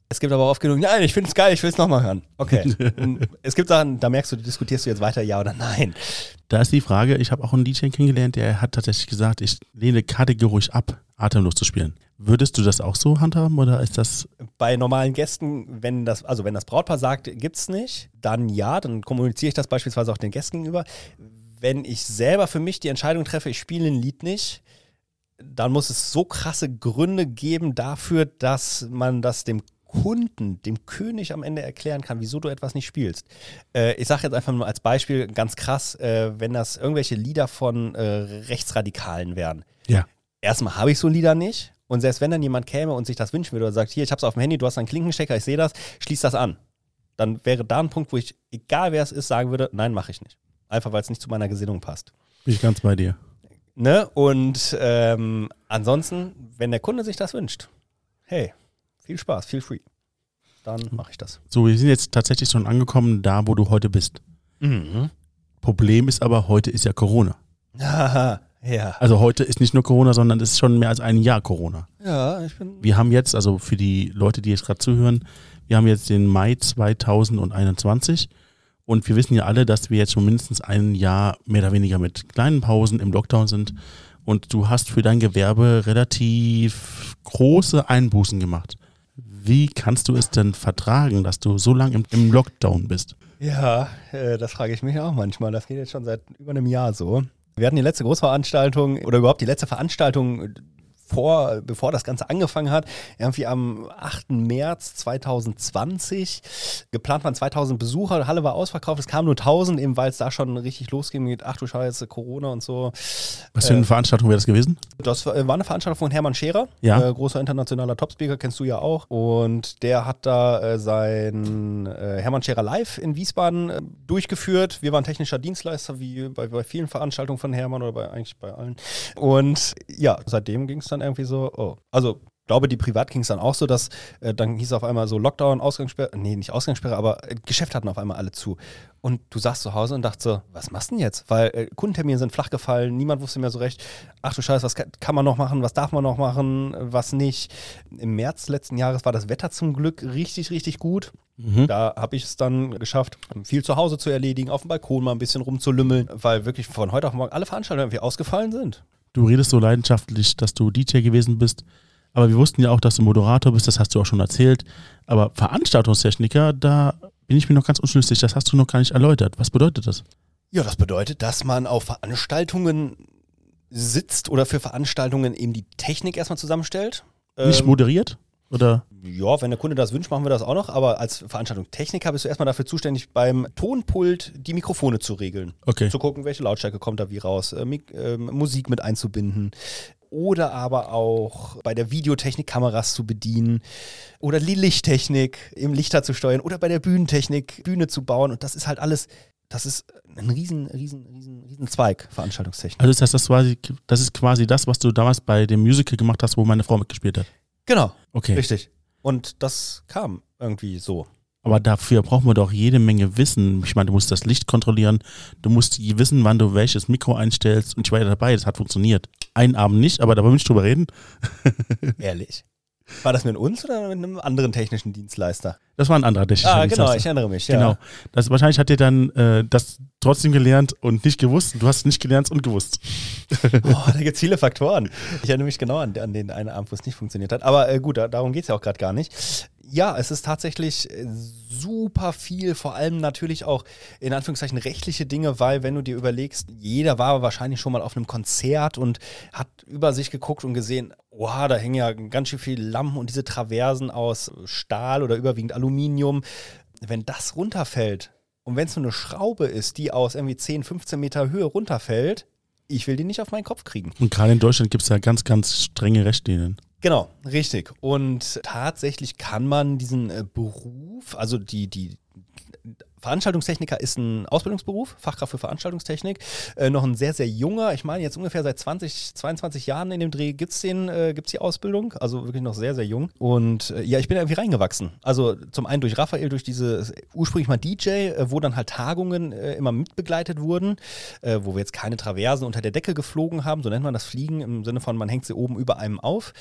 Es gibt aber oft genug, nein, ich finde es geil, ich will es nochmal hören. Okay. es gibt Sachen, da merkst du, diskutierst du jetzt weiter, ja oder nein. Da ist die Frage, ich habe auch einen DJ kennengelernt, der hat tatsächlich gesagt, ich lehne kategorisch ab, atemlos zu spielen. Würdest du das auch so handhaben oder ist das. Bei normalen Gästen, wenn das, also wenn das Brautpaar sagt, gibt es nicht, dann ja, dann kommuniziere ich das beispielsweise auch den Gästen gegenüber. Wenn ich selber für mich die Entscheidung treffe, ich spiele ein Lied nicht, dann muss es so krasse Gründe geben dafür, dass man das dem Kunden, dem König am Ende erklären kann, wieso du etwas nicht spielst. Äh, ich sage jetzt einfach nur als Beispiel ganz krass, äh, wenn das irgendwelche Lieder von äh, Rechtsradikalen wären. Ja. Erstmal habe ich so Lieder nicht. Und selbst wenn dann jemand käme und sich das wünschen würde oder sagt, hier, ich habe es auf dem Handy, du hast einen Klinkenstecker, ich sehe das, schließ das an. Dann wäre da ein Punkt, wo ich, egal wer es ist, sagen würde, nein, mache ich nicht. Einfach weil es nicht zu meiner Gesinnung passt. Bin ich ganz bei dir. Ne? Und ähm, ansonsten, wenn der Kunde sich das wünscht, hey, viel Spaß, feel free. Dann mache ich das. So, wir sind jetzt tatsächlich schon angekommen, da wo du heute bist. Mhm. Problem ist aber, heute ist ja Corona. Ja. Also heute ist nicht nur Corona, sondern es ist schon mehr als ein Jahr Corona. Ja, ich bin. Wir haben jetzt, also für die Leute, die jetzt gerade zuhören, wir haben jetzt den Mai 2021 und wir wissen ja alle, dass wir jetzt schon mindestens ein Jahr mehr oder weniger mit kleinen Pausen im Lockdown sind. Und du hast für dein Gewerbe relativ große Einbußen gemacht. Wie kannst du es denn vertragen, dass du so lange im, im Lockdown bist? Ja, äh, das frage ich mich auch manchmal. Das geht jetzt schon seit über einem Jahr so. Wir hatten die letzte Großveranstaltung oder überhaupt die letzte Veranstaltung vor, bevor das Ganze angefangen hat, irgendwie am 8. März 2020. Geplant waren 2000 Besucher, die Halle war ausverkauft, es kamen nur 1000, eben weil es da schon richtig losging mit, ach du Scheiße, Corona und so. Was für eine äh, Veranstaltung wäre das gewesen? Das war eine Veranstaltung von Hermann Scherer, ja. äh, großer internationaler Topspeaker, kennst du ja auch. Und der hat da äh, sein äh, Hermann Scherer Live in Wiesbaden äh, durchgeführt. Wir waren technischer Dienstleister, wie bei, bei vielen Veranstaltungen von Hermann oder bei, eigentlich bei allen. Und ja, seitdem ging es dann dann irgendwie so, oh. Also glaube, die privat ging es dann auch so, dass äh, dann hieß auf einmal so Lockdown, Ausgangssperre, nee, nicht Ausgangssperre, aber äh, Geschäfte hatten auf einmal alle zu. Und du saßt zu Hause und dachtest so, was machst du denn jetzt? Weil äh, Kundentermine sind flach gefallen, niemand wusste mehr so recht, ach du Scheiße, was kann, kann, man noch machen, was darf man noch machen, was nicht. Im März letzten Jahres war das Wetter zum Glück richtig, richtig gut. Mhm. Da habe ich es dann geschafft, viel zu Hause zu erledigen, auf dem Balkon mal ein bisschen rumzulümmeln, weil wirklich von heute auf morgen alle Veranstaltungen irgendwie ausgefallen sind du redest so leidenschaftlich, dass du DJ gewesen bist. Aber wir wussten ja auch, dass du Moderator bist, das hast du auch schon erzählt. Aber Veranstaltungstechniker, da bin ich mir noch ganz unschlüssig, das hast du noch gar nicht erläutert. Was bedeutet das? Ja, das bedeutet, dass man auf Veranstaltungen sitzt oder für Veranstaltungen eben die Technik erstmal zusammenstellt. Nicht Ähm, moderiert? Oder? Ja, wenn der Kunde das wünscht, machen wir das auch noch. Aber als Veranstaltungstechniker bist du erstmal dafür zuständig, beim Tonpult die Mikrofone zu regeln. Okay. Zu gucken, welche Lautstärke kommt da wie raus, äh, ähm, Musik mit einzubinden. Oder aber auch bei der Videotechnik Kameras zu bedienen. Oder die Lichttechnik im Lichter zu steuern. Oder bei der Bühnentechnik Bühne zu bauen. Und das ist halt alles, das ist ein riesen, riesen, riesen, riesen Zweig, Veranstaltungstechnik. Also ist das, das, quasi, das ist quasi das, was du damals bei dem Musical gemacht hast, wo meine Frau mitgespielt hat. Genau, Okay. richtig. Und das kam irgendwie so. Aber dafür brauchen wir doch jede Menge Wissen. Ich meine, du musst das Licht kontrollieren, du musst wissen, wann du welches Mikro einstellst und ich war ja dabei, das hat funktioniert. Einen Abend nicht, aber da wollen wir nicht drüber reden. Ehrlich. War das mit uns oder mit einem anderen technischen Dienstleister? Das war ein anderer technischer Ah, genau, Dienstleister. ich erinnere mich. Ja. Genau. Das, wahrscheinlich hat dir dann äh, das trotzdem gelernt und nicht gewusst. Du hast es nicht gelernt und gewusst. Oh, da gibt es viele Faktoren. Ich erinnere mich genau an, an den einen Abend, wo es nicht funktioniert hat. Aber äh, gut, da, darum geht es ja auch gerade gar nicht. Ja, es ist tatsächlich äh, super viel, vor allem natürlich auch in Anführungszeichen rechtliche Dinge, weil wenn du dir überlegst, jeder war wahrscheinlich schon mal auf einem Konzert und hat über sich geguckt und gesehen, wow, da hängen ja ganz schön viele Lampen und diese Traversen aus Stahl oder überwiegend Aluminium. Wenn das runterfällt und wenn es nur eine Schraube ist, die aus irgendwie 10, 15 Meter Höhe runterfällt, ich will die nicht auf meinen Kopf kriegen. Und gerade in Deutschland gibt es ja ganz, ganz strenge Richtlinien. Genau, richtig. Und tatsächlich kann man diesen äh, Beruf, also die, die Veranstaltungstechniker ist ein Ausbildungsberuf, Fachkraft für Veranstaltungstechnik, äh, noch ein sehr, sehr junger, ich meine jetzt ungefähr seit 20, 22 Jahren in dem Dreh gibt es äh, die Ausbildung, also wirklich noch sehr, sehr jung. Und äh, ja, ich bin irgendwie reingewachsen. Also zum einen durch Raphael, durch diese, ursprünglich mal DJ, äh, wo dann halt Tagungen äh, immer mitbegleitet wurden, äh, wo wir jetzt keine Traversen unter der Decke geflogen haben, so nennt man das Fliegen im Sinne von, man hängt sie oben über einem auf.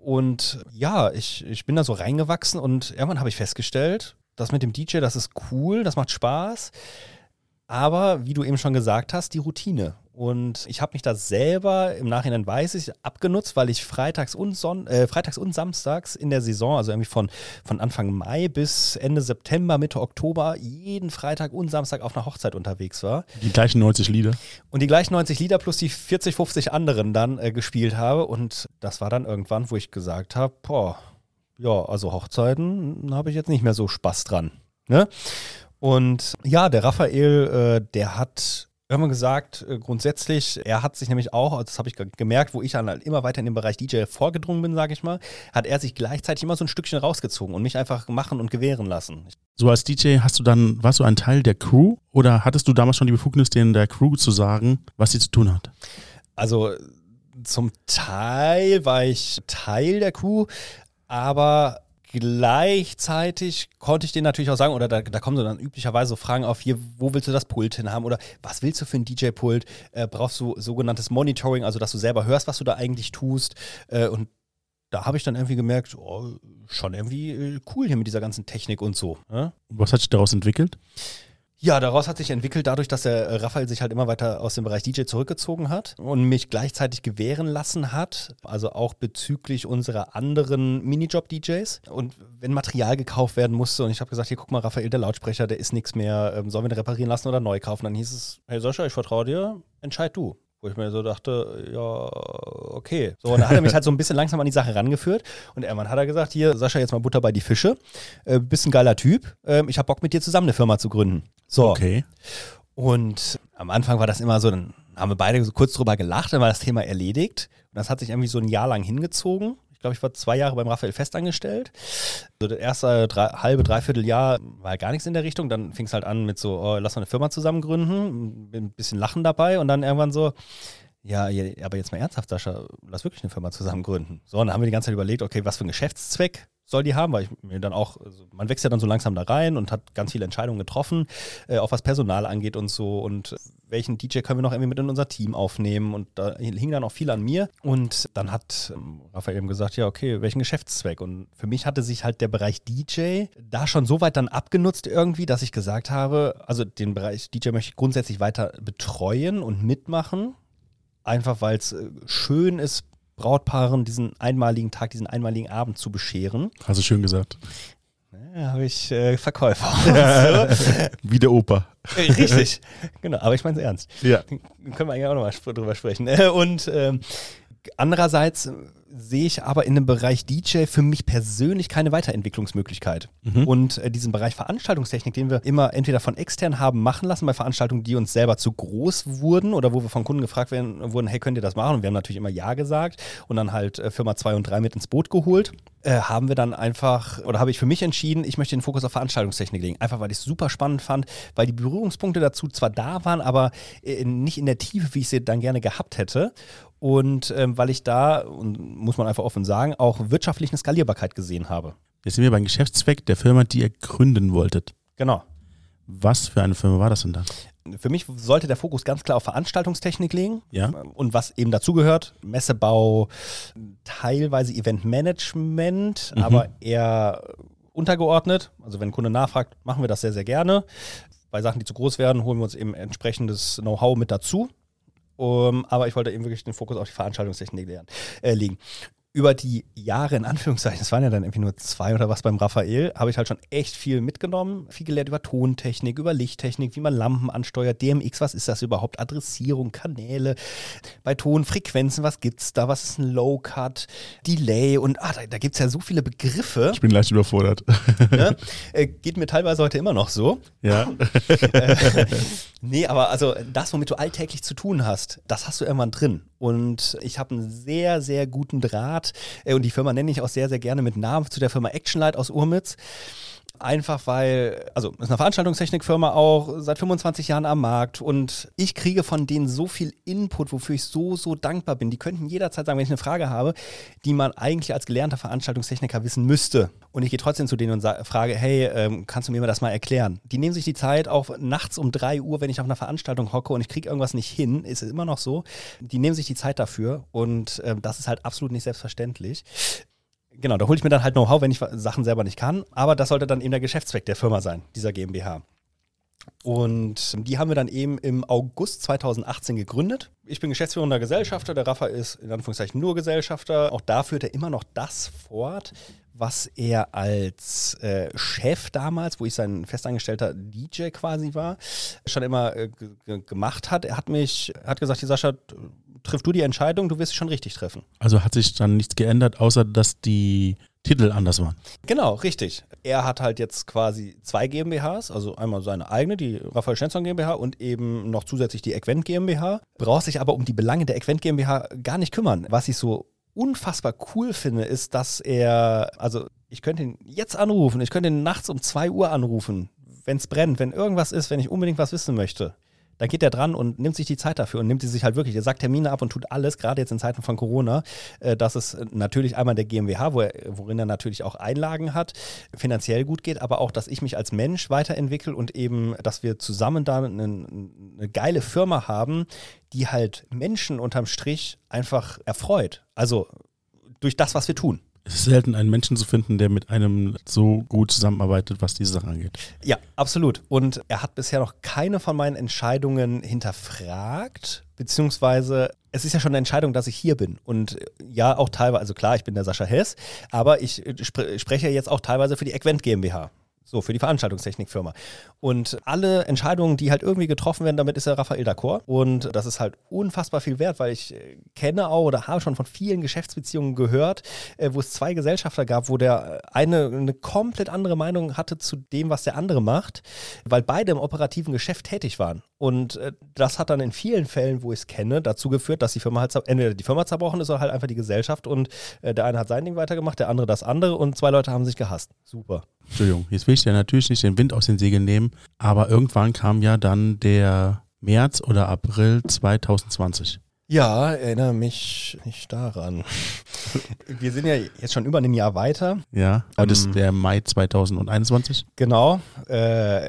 Und ja, ich, ich bin da so reingewachsen und irgendwann habe ich festgestellt, das mit dem DJ, das ist cool, das macht Spaß. Aber wie du eben schon gesagt hast, die Routine. Und ich habe mich da selber, im Nachhinein weiß ich, abgenutzt, weil ich freitags und, Son äh, freitags und samstags in der Saison, also irgendwie von, von Anfang Mai bis Ende September, Mitte Oktober, jeden Freitag und Samstag auf einer Hochzeit unterwegs war. Die gleichen 90 Lieder. Und die gleichen 90 Lieder plus die 40, 50 anderen dann äh, gespielt habe. Und das war dann irgendwann, wo ich gesagt habe, boah, ja, also Hochzeiten habe ich jetzt nicht mehr so Spaß dran. Ne? Und ja, der Raphael, äh, der hat irgendwann gesagt, äh, grundsätzlich, er hat sich nämlich auch, das habe ich ge- gemerkt, wo ich dann halt immer weiter in den Bereich DJ vorgedrungen bin, sage ich mal, hat er sich gleichzeitig immer so ein Stückchen rausgezogen und mich einfach machen und gewähren lassen. So als DJ hast du dann, warst du ein Teil der Crew oder hattest du damals schon die Befugnis, denen der Crew zu sagen, was sie zu tun hat? Also zum Teil war ich Teil der Crew, aber gleichzeitig konnte ich denen natürlich auch sagen, oder da, da kommen so dann üblicherweise so Fragen auf, hier, wo willst du das Pult hin haben oder was willst du für ein DJ-Pult? Äh, brauchst du sogenanntes Monitoring, also dass du selber hörst, was du da eigentlich tust? Äh, und da habe ich dann irgendwie gemerkt, oh, schon irgendwie äh, cool hier mit dieser ganzen Technik und so. Ne? Was hat sich daraus entwickelt? Ja, daraus hat sich entwickelt, dadurch, dass der äh, Raphael sich halt immer weiter aus dem Bereich DJ zurückgezogen hat und mich gleichzeitig gewähren lassen hat, also auch bezüglich unserer anderen Minijob-DJs. Und wenn Material gekauft werden musste und ich habe gesagt, hier guck mal, Raphael, der Lautsprecher, der ist nichts mehr, ähm, sollen wir den reparieren lassen oder neu kaufen? Dann hieß es, hey Sascha, ich vertraue dir, entscheid du. Wo ich mir so dachte, ja, okay. So, und dann hat er mich halt so ein bisschen langsam an die Sache rangeführt. Und irgendwann hat er gesagt, hier, Sascha, jetzt mal Butter bei die Fische. Äh, bist ein geiler Typ. Ähm, ich habe Bock, mit dir zusammen eine Firma zu gründen. So. Okay. Und am Anfang war das immer so, dann haben wir beide so kurz drüber gelacht, dann war das Thema erledigt. Und das hat sich irgendwie so ein Jahr lang hingezogen. Ich glaube, ich war zwei Jahre beim Raphael festangestellt. So das erste drei, halbe, dreiviertel Jahr war gar nichts in der Richtung. Dann fing es halt an mit so, oh, lass mal eine Firma zusammen gründen, ein bisschen Lachen dabei und dann irgendwann so, ja, aber jetzt mal ernsthaft, Sascha, lass wirklich eine Firma zusammen gründen. So, und dann haben wir die ganze Zeit überlegt, okay, was für einen Geschäftszweck soll die haben, weil ich mir dann auch, also man wächst ja dann so langsam da rein und hat ganz viele Entscheidungen getroffen, äh, auch was Personal angeht und so und welchen DJ können wir noch irgendwie mit in unser Team aufnehmen und da hing dann auch viel an mir und dann hat ähm, Raphael eben gesagt, ja okay, welchen Geschäftszweck und für mich hatte sich halt der Bereich DJ da schon so weit dann abgenutzt irgendwie, dass ich gesagt habe, also den Bereich DJ möchte ich grundsätzlich weiter betreuen und mitmachen, einfach weil es äh, schön ist, Brautpaaren diesen einmaligen Tag, diesen einmaligen Abend zu bescheren. Du schön gesagt. Ja, habe ich äh, Verkäufer. Wie der Opa. Richtig, genau, aber ich meine es ernst. Ja. Können wir eigentlich auch nochmal drüber sprechen. Und ähm, andererseits sehe ich aber in dem Bereich DJ für mich persönlich keine Weiterentwicklungsmöglichkeit. Mhm. Und äh, diesen Bereich Veranstaltungstechnik, den wir immer entweder von extern haben machen lassen, bei Veranstaltungen, die uns selber zu groß wurden oder wo wir von Kunden gefragt werden, wurden, hey, könnt ihr das machen? Und wir haben natürlich immer Ja gesagt und dann halt äh, Firma 2 und 3 mit ins Boot geholt. Äh, haben wir dann einfach, oder habe ich für mich entschieden, ich möchte den Fokus auf Veranstaltungstechnik legen. Einfach, weil ich es super spannend fand, weil die Berührungspunkte dazu zwar da waren, aber äh, nicht in der Tiefe, wie ich sie dann gerne gehabt hätte. Und ähm, weil ich da, und muss man einfach offen sagen, auch wirtschaftlich eine Skalierbarkeit gesehen habe. Jetzt sind wir beim Geschäftszweck der Firma, die ihr gründen wolltet. Genau. Was für eine Firma war das denn dann? Für mich sollte der Fokus ganz klar auf Veranstaltungstechnik liegen. Ja. Und was eben dazugehört, Messebau, teilweise Eventmanagement, Mhm. aber eher untergeordnet. Also wenn ein Kunde nachfragt, machen wir das sehr, sehr gerne. Bei Sachen, die zu groß werden, holen wir uns eben entsprechendes Know-how mit dazu. Um, aber ich wollte eben wirklich den Fokus auf die Veranstaltungstechnik lernen, äh, legen. Über die Jahre, in Anführungszeichen, es waren ja dann irgendwie nur zwei oder was beim Raphael, habe ich halt schon echt viel mitgenommen. Viel gelernt über Tontechnik, über Lichttechnik, wie man Lampen ansteuert, DMX, was ist das überhaupt? Adressierung, Kanäle, bei Tonfrequenzen, was gibt's da? Was ist ein Low-Cut, Delay und ah, da, da gibt es ja so viele Begriffe. Ich bin leicht überfordert. Ne? Äh, geht mir teilweise heute immer noch so. ja. Nee, aber also das, womit du alltäglich zu tun hast, das hast du irgendwann drin. Und ich habe einen sehr, sehr guten Draht. Äh, Und die Firma nenne ich auch sehr, sehr gerne mit Namen zu der Firma Actionlight aus Urmitz. Einfach weil, also ist eine Veranstaltungstechnikfirma auch, seit 25 Jahren am Markt und ich kriege von denen so viel Input, wofür ich so, so dankbar bin. Die könnten jederzeit sagen, wenn ich eine Frage habe, die man eigentlich als gelernter Veranstaltungstechniker wissen müsste. Und ich gehe trotzdem zu denen und frage, hey, ähm, kannst du mir das mal erklären? Die nehmen sich die Zeit auch nachts um 3 Uhr, wenn ich auf einer Veranstaltung hocke und ich kriege irgendwas nicht hin, ist es immer noch so. Die nehmen sich die Zeit dafür und ähm, das ist halt absolut nicht selbstverständlich. Genau, da hole ich mir dann halt Know-how, wenn ich Sachen selber nicht kann. Aber das sollte dann eben der Geschäftszweck der Firma sein, dieser GmbH. Und die haben wir dann eben im August 2018 gegründet. Ich bin geschäftsführender Gesellschafter, der Rafa ist in Anführungszeichen nur Gesellschafter. Auch da führt er immer noch das fort, was er als äh, Chef damals, wo ich sein festangestellter DJ quasi war, schon immer äh, gemacht hat. Er hat mich, hat gesagt, Sascha, triff du die Entscheidung, du wirst sie schon richtig treffen. Also hat sich dann nichts geändert, außer dass die Titel anders waren. Genau, richtig. Er hat halt jetzt quasi zwei GmbHs, also einmal seine eigene, die Raphael Schenzon GmbH und eben noch zusätzlich die Equent GmbH. Braucht sich aber um die Belange der Equent GmbH gar nicht kümmern. Was ich so unfassbar cool finde, ist, dass er, also ich könnte ihn jetzt anrufen, ich könnte ihn nachts um 2 Uhr anrufen, wenn es brennt, wenn irgendwas ist, wenn ich unbedingt was wissen möchte. Dann geht er dran und nimmt sich die Zeit dafür und nimmt sie sich halt wirklich. Er sagt Termine ab und tut alles, gerade jetzt in Zeiten von Corona. Äh, dass es natürlich einmal der GmbH, wo er, worin er natürlich auch Einlagen hat, finanziell gut geht, aber auch, dass ich mich als Mensch weiterentwickle und eben, dass wir zusammen da eine, eine geile Firma haben, die halt Menschen unterm Strich einfach erfreut. Also durch das, was wir tun. Es ist selten, einen Menschen zu finden, der mit einem so gut zusammenarbeitet, was diese Sache angeht. Ja, absolut. Und er hat bisher noch keine von meinen Entscheidungen hinterfragt, beziehungsweise es ist ja schon eine Entscheidung, dass ich hier bin. Und ja, auch teilweise, also klar, ich bin der Sascha Hess, aber ich äh, spre spreche jetzt auch teilweise für die Equent GmbH. So, für die Veranstaltungstechnikfirma. Und alle Entscheidungen, die halt irgendwie getroffen werden, damit ist der Raphael d'accord. Und das ist halt unfassbar viel wert, weil ich äh, kenne auch oder habe schon von vielen Geschäftsbeziehungen gehört, äh, wo es zwei Gesellschafter gab, wo der eine eine komplett andere Meinung hatte zu dem, was der andere macht, weil beide im operativen Geschäft tätig waren. Und äh, das hat dann in vielen Fällen, wo ich es kenne, dazu geführt, dass die Firma halt entweder die Firma zerbrochen ist oder halt einfach die Gesellschaft und äh, der eine hat sein Ding weitergemacht, der andere das andere und zwei Leute haben sich gehasst. Super. Entschuldigung, jetzt will ich dir natürlich nicht den Wind aus den Segeln nehmen, aber irgendwann kam ja dann der März oder April 2020. Ja, erinnere mich nicht daran. Wir sind ja jetzt schon über ein Jahr weiter. Ja, aber das Ähm. ist der Mai 2021. Genau. Äh,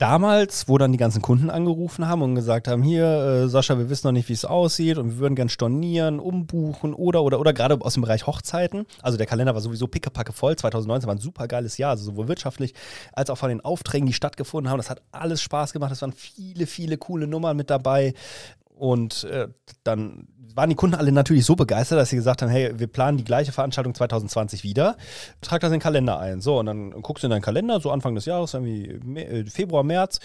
damals, wo dann die ganzen Kunden angerufen haben und gesagt haben, hier, äh, Sascha, wir wissen noch nicht, wie es aussieht und wir würden gern stornieren, umbuchen oder, oder, oder gerade aus dem Bereich Hochzeiten. Also der Kalender war sowieso pickepacke voll. 2019 war ein super geiles Jahr, also sowohl wirtschaftlich als auch von den Aufträgen, die stattgefunden haben. Das hat alles Spaß gemacht. Es waren viele, viele coole Nummern mit dabei. Und äh, dann waren die Kunden alle natürlich so begeistert, dass sie gesagt haben, hey, wir planen die gleiche Veranstaltung 2020 wieder. Trag das in den Kalender ein. So, und dann guckst du in deinen Kalender, so Anfang des Jahres, irgendwie äh, Februar, März,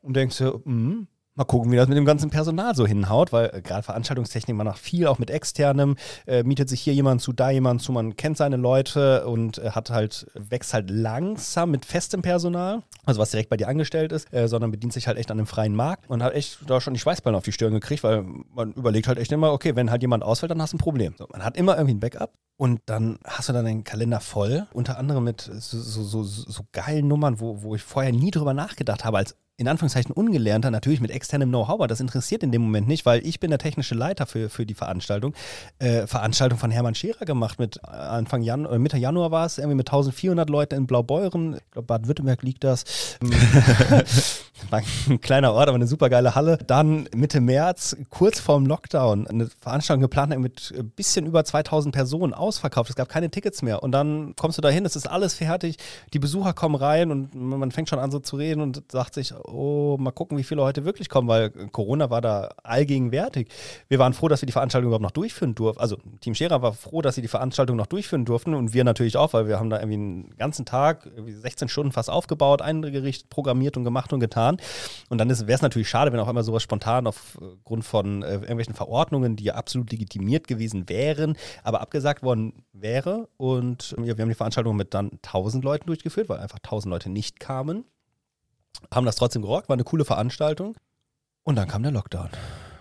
und denkst dir, mh, Mal gucken, wie das mit dem ganzen Personal so hinhaut, weil äh, gerade Veranstaltungstechnik, man macht viel auch mit externem, äh, mietet sich hier jemand zu, da jemand zu, man kennt seine Leute und äh, hat halt, wächst halt langsam mit festem Personal, also was direkt bei dir angestellt ist, äh, sondern bedient sich halt echt an dem freien Markt und hat echt da schon die Schweißballen auf die Stirn gekriegt, weil man überlegt halt echt immer, okay, wenn halt jemand ausfällt, dann hast du ein Problem. So, man hat immer irgendwie ein Backup und dann hast du dann den Kalender voll, unter anderem mit so, so, so, so geilen Nummern, wo, wo ich vorher nie drüber nachgedacht habe, als in Anführungszeichen Ungelernter, natürlich mit externem Know-how, aber das interessiert in dem Moment nicht, weil ich bin der technische Leiter für, für die Veranstaltung. Äh, Veranstaltung von Hermann Scherer gemacht mit Anfang Januar, äh, Mitte Januar war es, irgendwie mit 1400 Leuten in Blaubeuren. Ich glaube, Baden-Württemberg liegt das. war ein kleiner Ort, aber eine super geile Halle. Dann Mitte März, kurz vorm Lockdown, eine Veranstaltung geplant mit ein bisschen über 2000 Personen ausverkauft. Es gab keine Tickets mehr. Und dann kommst du dahin, es ist alles fertig. Die Besucher kommen rein und man fängt schon an so zu reden und sagt sich, oh, mal gucken, wie viele heute wirklich kommen, weil Corona war da allgegenwärtig. Wir waren froh, dass wir die Veranstaltung überhaupt noch durchführen durften. Also Team Scherer war froh, dass sie die Veranstaltung noch durchführen durften und wir natürlich auch, weil wir haben da irgendwie einen ganzen Tag, 16 Stunden fast aufgebaut, eingerichtet, programmiert und gemacht und getan. Und dann wäre es natürlich schade, wenn auch immer sowas spontan aufgrund von äh, irgendwelchen Verordnungen, die ja absolut legitimiert gewesen wären, aber abgesagt worden wäre. Und ja, wir haben die Veranstaltung mit dann 1000 Leuten durchgeführt, weil einfach 1000 Leute nicht kamen haben das trotzdem gerockt, war eine coole Veranstaltung. Und dann kam der Lockdown.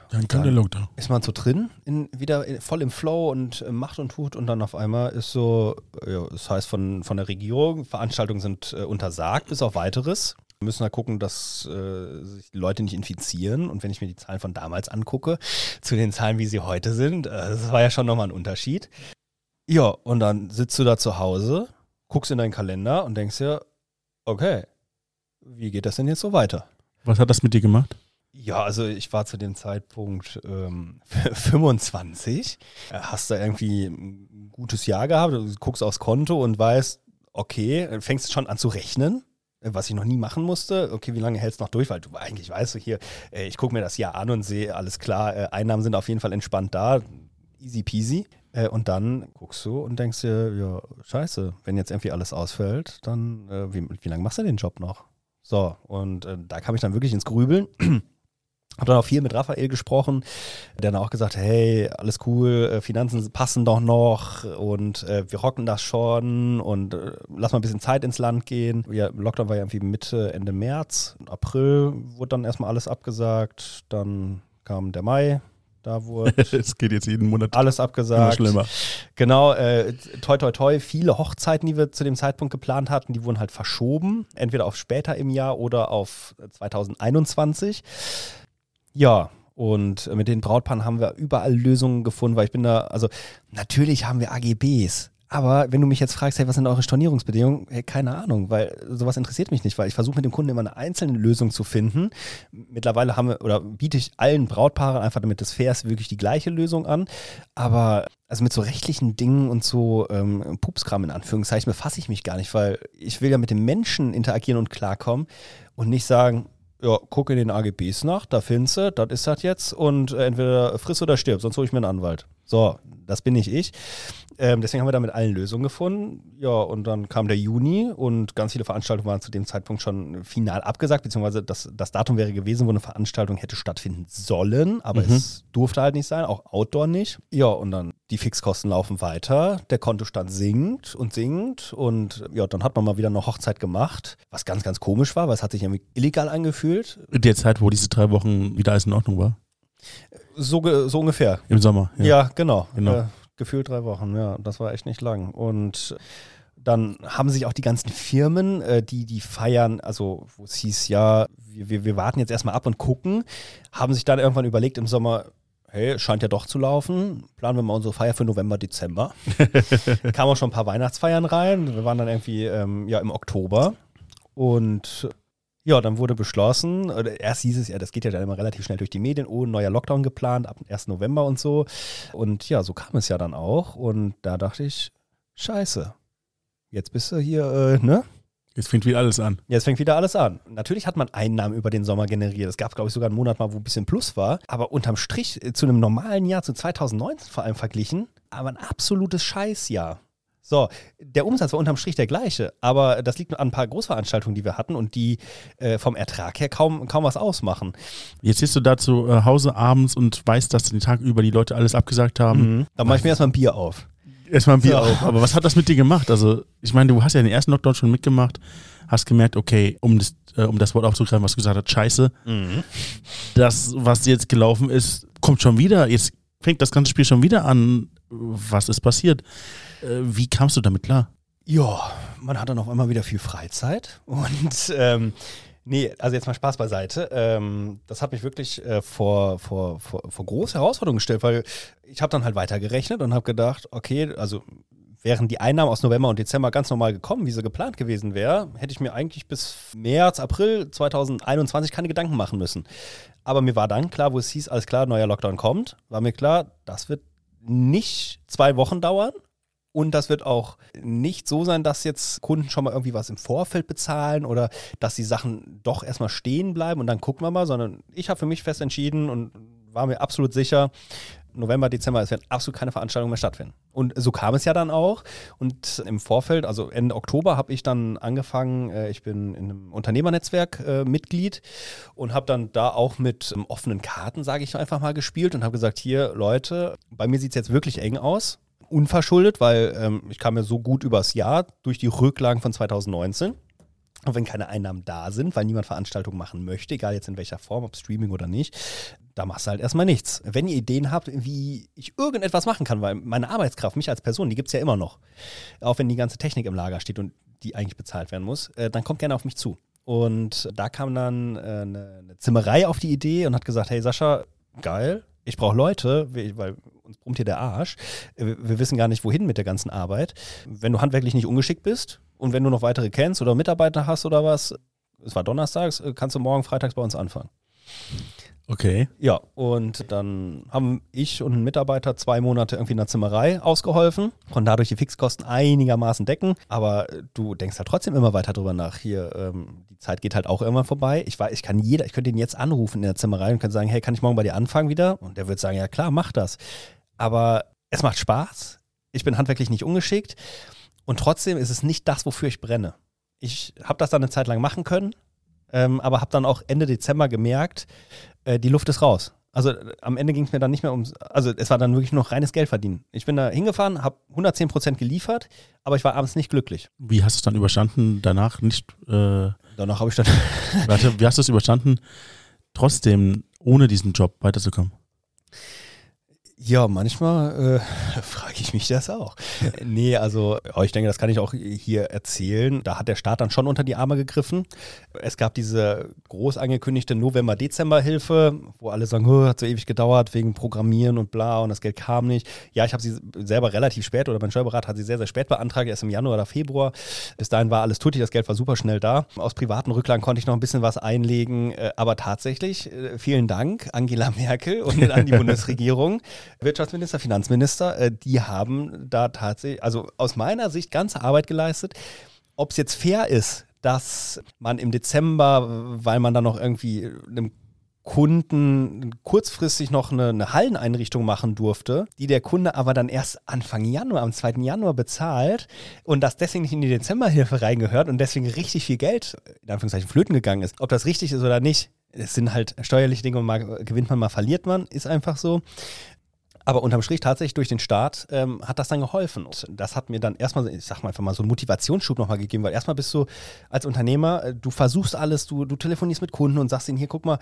Dann kam dann der Lockdown. Ist man so drin, in, wieder voll im Flow und äh, macht und tut und dann auf einmal ist so, ja, das heißt von, von der Regierung, Veranstaltungen sind äh, untersagt bis auf weiteres. Wir müssen da gucken, dass äh, sich die Leute nicht infizieren. Und wenn ich mir die Zahlen von damals angucke, zu den Zahlen, wie sie heute sind, äh, das war ja schon nochmal ein Unterschied. Ja, und dann sitzt du da zu Hause, guckst in deinen Kalender und denkst dir, okay, wie geht das denn jetzt so weiter? Was hat das mit dir gemacht? Ja, also ich war zu dem Zeitpunkt ähm, 25. Hast da irgendwie ein gutes Jahr gehabt, du guckst aufs Konto und weißt, okay, fängst schon an zu rechnen, was ich noch nie machen musste. Okay, wie lange hältst du noch durch? Weil du eigentlich weißt du hier, äh, ich gucke mir das Jahr an und sehe, alles klar, äh, Einnahmen sind auf jeden Fall entspannt da. Easy peasy. Äh, und dann guckst du und denkst dir, ja, scheiße, wenn jetzt irgendwie alles ausfällt, dann wie, wie lange machst du den Job noch? So, und äh, da kam ich dann wirklich ins Grübeln. Hab dann auch viel mit Raphael gesprochen, der dann auch gesagt, hey, alles cool, äh, Finanzen passen doch noch und äh, wir rocken das schon und äh, lass mal ein bisschen Zeit ins Land gehen. Ja, Lockdown war ja irgendwie Mitte, Ende März. April wurde dann erstmal alles abgesagt. Dann kam der Mai, da wurde. es geht jetzt jeden Monat. Alles abgesagt. Immer schlimmer. Genau, äh, toi, toi, toi. Viele Hochzeiten, die wir zu dem Zeitpunkt geplant hatten, die wurden halt verschoben. Entweder auf später im Jahr oder auf 2021. Ja, und mit den Brautpaaren haben wir überall Lösungen gefunden, weil ich bin da, also natürlich haben wir AGBs, aber wenn du mich jetzt fragst, hey, was sind eure Stornierungsbedingungen? Hey, keine Ahnung, weil sowas interessiert mich nicht, weil ich versuche mit dem Kunden immer eine einzelne Lösung zu finden. Mittlerweile haben wir oder biete ich allen Brautpaaren einfach damit das fair ist, wirklich die gleiche Lösung an. Aber also mit so rechtlichen Dingen und so ähm, Pupskram in Anführungszeichen befasse ich mich gar nicht, weil ich will ja mit den Menschen interagieren und klarkommen und nicht sagen, ja, guck in den AGBs nach, da findest du, das ist das jetzt und entweder friss oder stirb, sonst hole ich mir einen Anwalt. So, das bin nicht ich. Ähm, deswegen haben wir da mit allen Lösungen gefunden. Ja, und dann kam der Juni und ganz viele Veranstaltungen waren zu dem Zeitpunkt schon final abgesagt, beziehungsweise das, das Datum wäre gewesen, wo eine Veranstaltung hätte stattfinden sollen, aber mhm. es durfte halt nicht sein, auch Outdoor nicht. Ja, und dann die Fixkosten laufen weiter, der Kontostand sinkt und sinkt und ja, dann hat man mal wieder eine Hochzeit gemacht, was ganz, ganz komisch war, weil es hat sich irgendwie illegal angefühlt. In der Zeit, wo diese drei Wochen wieder alles in Ordnung war? So, so ungefähr. Im Sommer. Ja, ja genau. genau. Äh, gefühlt drei Wochen, ja. Das war echt nicht lang. Und dann haben sich auch die ganzen Firmen, äh, die die feiern, also wo es hieß, ja, wir, wir warten jetzt erstmal ab und gucken, haben sich dann irgendwann überlegt im Sommer, hey, scheint ja doch zu laufen, planen wir mal unsere Feier für November, Dezember. Kamen auch schon ein paar Weihnachtsfeiern rein, wir waren dann irgendwie ähm, ja, im Oktober und ja, dann wurde beschlossen, erst hieß es ja, das geht ja dann immer relativ schnell durch die Medien, oh, ein neuer Lockdown geplant ab 1. November und so. Und ja, so kam es ja dann auch. Und da dachte ich, scheiße, jetzt bist du hier, äh, ne? Jetzt fängt wieder alles an. Jetzt fängt wieder alles an. Natürlich hat man Einnahmen über den Sommer generiert. Es gab, glaube ich, sogar einen Monat mal, wo ein bisschen Plus war. Aber unterm Strich äh, zu einem normalen Jahr, zu 2019 vor allem verglichen, aber ein absolutes Scheißjahr. So, der Umsatz war unterm Strich der gleiche, aber das liegt an ein paar Großveranstaltungen, die wir hatten und die äh, vom Ertrag her kaum, kaum was ausmachen. Jetzt sitzt du da zu äh, Hause abends und weißt, dass den Tag über die Leute alles abgesagt haben. Mhm. Dann mache ich mir erstmal ein Bier auf. Erstmal ein Bier So. auf. Aber was hat das mit dir gemacht? Also, ich meine, du hast ja den ersten Lockdown schon mitgemacht, hast gemerkt, okay, um das, äh, um das Wort aufzugreifen, was du gesagt hast, scheiße, das, was jetzt gelaufen ist, kommt schon wieder. Jetzt fängt das ganze Spiel schon wieder an. Was ist passiert? Äh, wie kamst du damit klar? Ja, man hat dann auch immer wieder viel Freizeit und ähm, nee, also jetzt mal Spaß beiseite. Ähm, das hat mich wirklich äh, vor, vor, vor, vor große Herausforderungen gestellt, weil ich habe dann halt weitergerechnet und habe gedacht, okay, also wären die Einnahmen aus November und Dezember ganz normal gekommen, wie sie geplant gewesen wäre, hätte ich mir eigentlich bis März, April 2021 keine Gedanken machen müssen. Aber mir war dann klar, wo es hieß, alles klar, neuer Lockdown kommt, war mir klar, das wird nicht zwei Wochen dauern, und das wird auch nicht so sein, dass jetzt Kunden schon mal irgendwie was im Vorfeld bezahlen oder dass die Sachen doch erstmal stehen bleiben und dann gucken wir mal, sondern ich habe für mich fest entschieden und war mir absolut sicher, November, Dezember, es werden absolut keine Veranstaltungen mehr stattfinden. Und so kam es ja dann auch. Und im Vorfeld, also Ende Oktober, habe ich dann angefangen, äh, ich bin in einem Unternehmernetzwerk äh, Mitglied und habe dann da auch mit ähm, offenen Karten, sage ich einfach mal, gespielt und habe gesagt, hier Leute, bei mir sieht es jetzt wirklich eng aus unverschuldet, weil ähm, ich kam ja so gut übers Jahr durch die Rücklagen von 2019. Und wenn keine Einnahmen da sind, weil niemand Veranstaltungen machen möchte, egal jetzt in welcher Form, ob Streaming oder nicht, da machst du halt erstmal nichts. Wenn ihr Ideen habt, wie ich irgendetwas machen kann, weil meine Arbeitskraft, mich als Person, die gibt es ja immer noch, auch wenn die ganze Technik im Lager steht und die eigentlich bezahlt werden muss, äh, dann kommt gerne auf mich zu. Und da kam dann äh, eine, eine Zimmerei auf die Idee und hat gesagt, hey Sascha, geil, ich brauche Leute, weil uns brummt hier der Arsch. Wir wissen gar nicht, wohin mit der ganzen Arbeit. Wenn du handwerklich nicht ungeschickt bist und wenn du noch weitere kennst oder Mitarbeiter hast oder was, es war donnerstags, kannst du morgen freitags bei uns anfangen. Okay. Ja, und dann haben ich und ein Mitarbeiter zwei Monate irgendwie in der Zimmerei ausgeholfen, konnten dadurch die Fixkosten einigermaßen decken. Aber du denkst halt trotzdem immer weiter drüber nach. Hier, ähm, die Zeit geht halt auch irgendwann vorbei. Ich weiß, ich kann jeder, ich könnte ihn jetzt anrufen in der Zimmerei und könnte sagen, hey, kann ich morgen bei dir anfangen wieder? Und der wird sagen, ja klar, mach das. Aber es macht Spaß. Ich bin handwerklich nicht ungeschickt. Und trotzdem ist es nicht das, wofür ich brenne. Ich habe das dann eine Zeit lang machen können, ähm, aber habe dann auch Ende Dezember gemerkt, äh, die Luft ist raus. Also äh, am Ende ging es mir dann nicht mehr ums, also es war dann wirklich nur noch reines Geld verdienen. Ich bin da hingefahren, habe 110 Prozent geliefert, aber ich war abends nicht glücklich. Wie hast du es dann überstanden, danach nicht, äh, Danach habe ich dann, warte, wie hast du es überstanden, trotzdem ohne diesen Job weiterzukommen? Ja, manchmal äh, frage ich mich das auch. nee, also ja, ich denke, das kann ich auch hier erzählen. Da hat der Staat dann schon unter die Arme gegriffen. Es gab diese groß angekündigte November-Dezember-Hilfe, wo alle sagen, "Oh, hat so ewig gedauert wegen Programmieren und bla und das Geld kam nicht. Ja, ich habe sie selber relativ spät oder mein Steuerberater hat sie sehr, sehr spät beantragt, erst im Januar oder Februar. Bis dahin war alles tutti, das Geld war super schnell da. Aus privaten Rücklagen konnte ich noch ein bisschen was einlegen, äh, aber tatsächlich, äh, vielen Dank, Angela Merkel und an die Bundesregierung. Wirtschaftsminister, Finanzminister, äh, die haben da tatsächlich, also aus meiner Sicht, ganze Arbeit geleistet. Ob es jetzt fair ist, dass man im Dezember, weil man dann noch irgendwie einem Kunden kurzfristig noch eine, eine Halleneinrichtung machen durfte, die der Kunde aber dann erst Anfang Januar, am 2. Januar bezahlt und das deswegen nicht in die Dezemberhilfe reingehört und deswegen richtig viel Geld, in Anführungszeichen, flöten gegangen ist. Ob das richtig ist oder nicht, es sind halt steuerliche Dinge, mal gewinnt man, mal verliert man, ist einfach so. Aber unterm Strich tatsächlich durch den Staat ähm, hat das dann geholfen. Und das hat mir dann erstmal, ich sag mal einfach mal, so einen Motivationsschub nochmal gegeben, weil erstmal bist du als Unternehmer, äh, du versuchst alles, du, du telefonierst mit Kunden und sagst ihnen, hier, guck mal,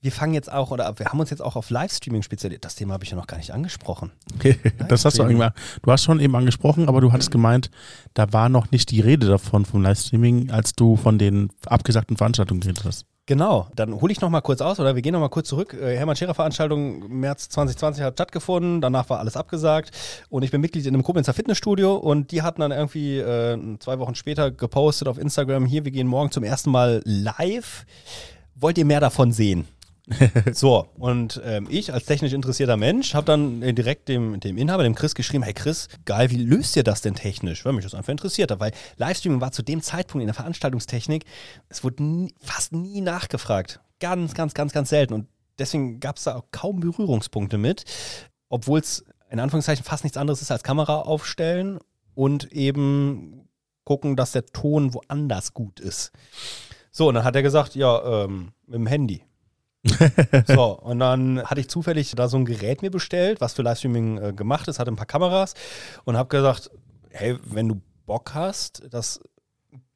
wir fangen jetzt auch, oder wir haben uns jetzt auch auf Livestreaming spezialisiert. Das Thema habe ich ja noch gar nicht angesprochen. das hast du irgendwann, du hast schon eben angesprochen, aber du hattest gemeint, da war noch nicht die Rede davon vom Livestreaming, als du von den abgesagten Veranstaltungen geredet hast. Genau, dann hole ich noch mal kurz aus oder wir gehen noch mal kurz zurück. Äh, Hermann Scherer Veranstaltung März 2020 hat stattgefunden, danach war alles abgesagt und ich bin Mitglied in einem Koblenzer Fitnessstudio und die hatten dann irgendwie äh, zwei Wochen später gepostet auf Instagram, hier, wir gehen morgen zum ersten Mal live. Wollt ihr mehr davon sehen? so, und ähm, ich als technisch interessierter Mensch habe dann äh, direkt dem, dem Inhaber, dem Chris, geschrieben, hey Chris, geil, wie löst ihr das denn technisch? Weil mich das einfach interessiert hat, weil Livestreaming war zu dem Zeitpunkt in der Veranstaltungstechnik, es wurde nie, fast nie nachgefragt. Ganz, ganz, ganz, ganz selten. Und deswegen gab es da auch kaum Berührungspunkte mit, obwohl es in Anführungszeichen fast nichts anderes ist als Kamera aufstellen und eben gucken, dass der Ton woanders gut ist. So, und dann hat er gesagt, ja, ähm, mit dem Handy. so, und dann hatte ich zufällig da so ein Gerät mir bestellt, was für Livestreaming äh, gemacht ist, hatte ein paar Kameras und habe gesagt, hey, wenn du Bock hast, das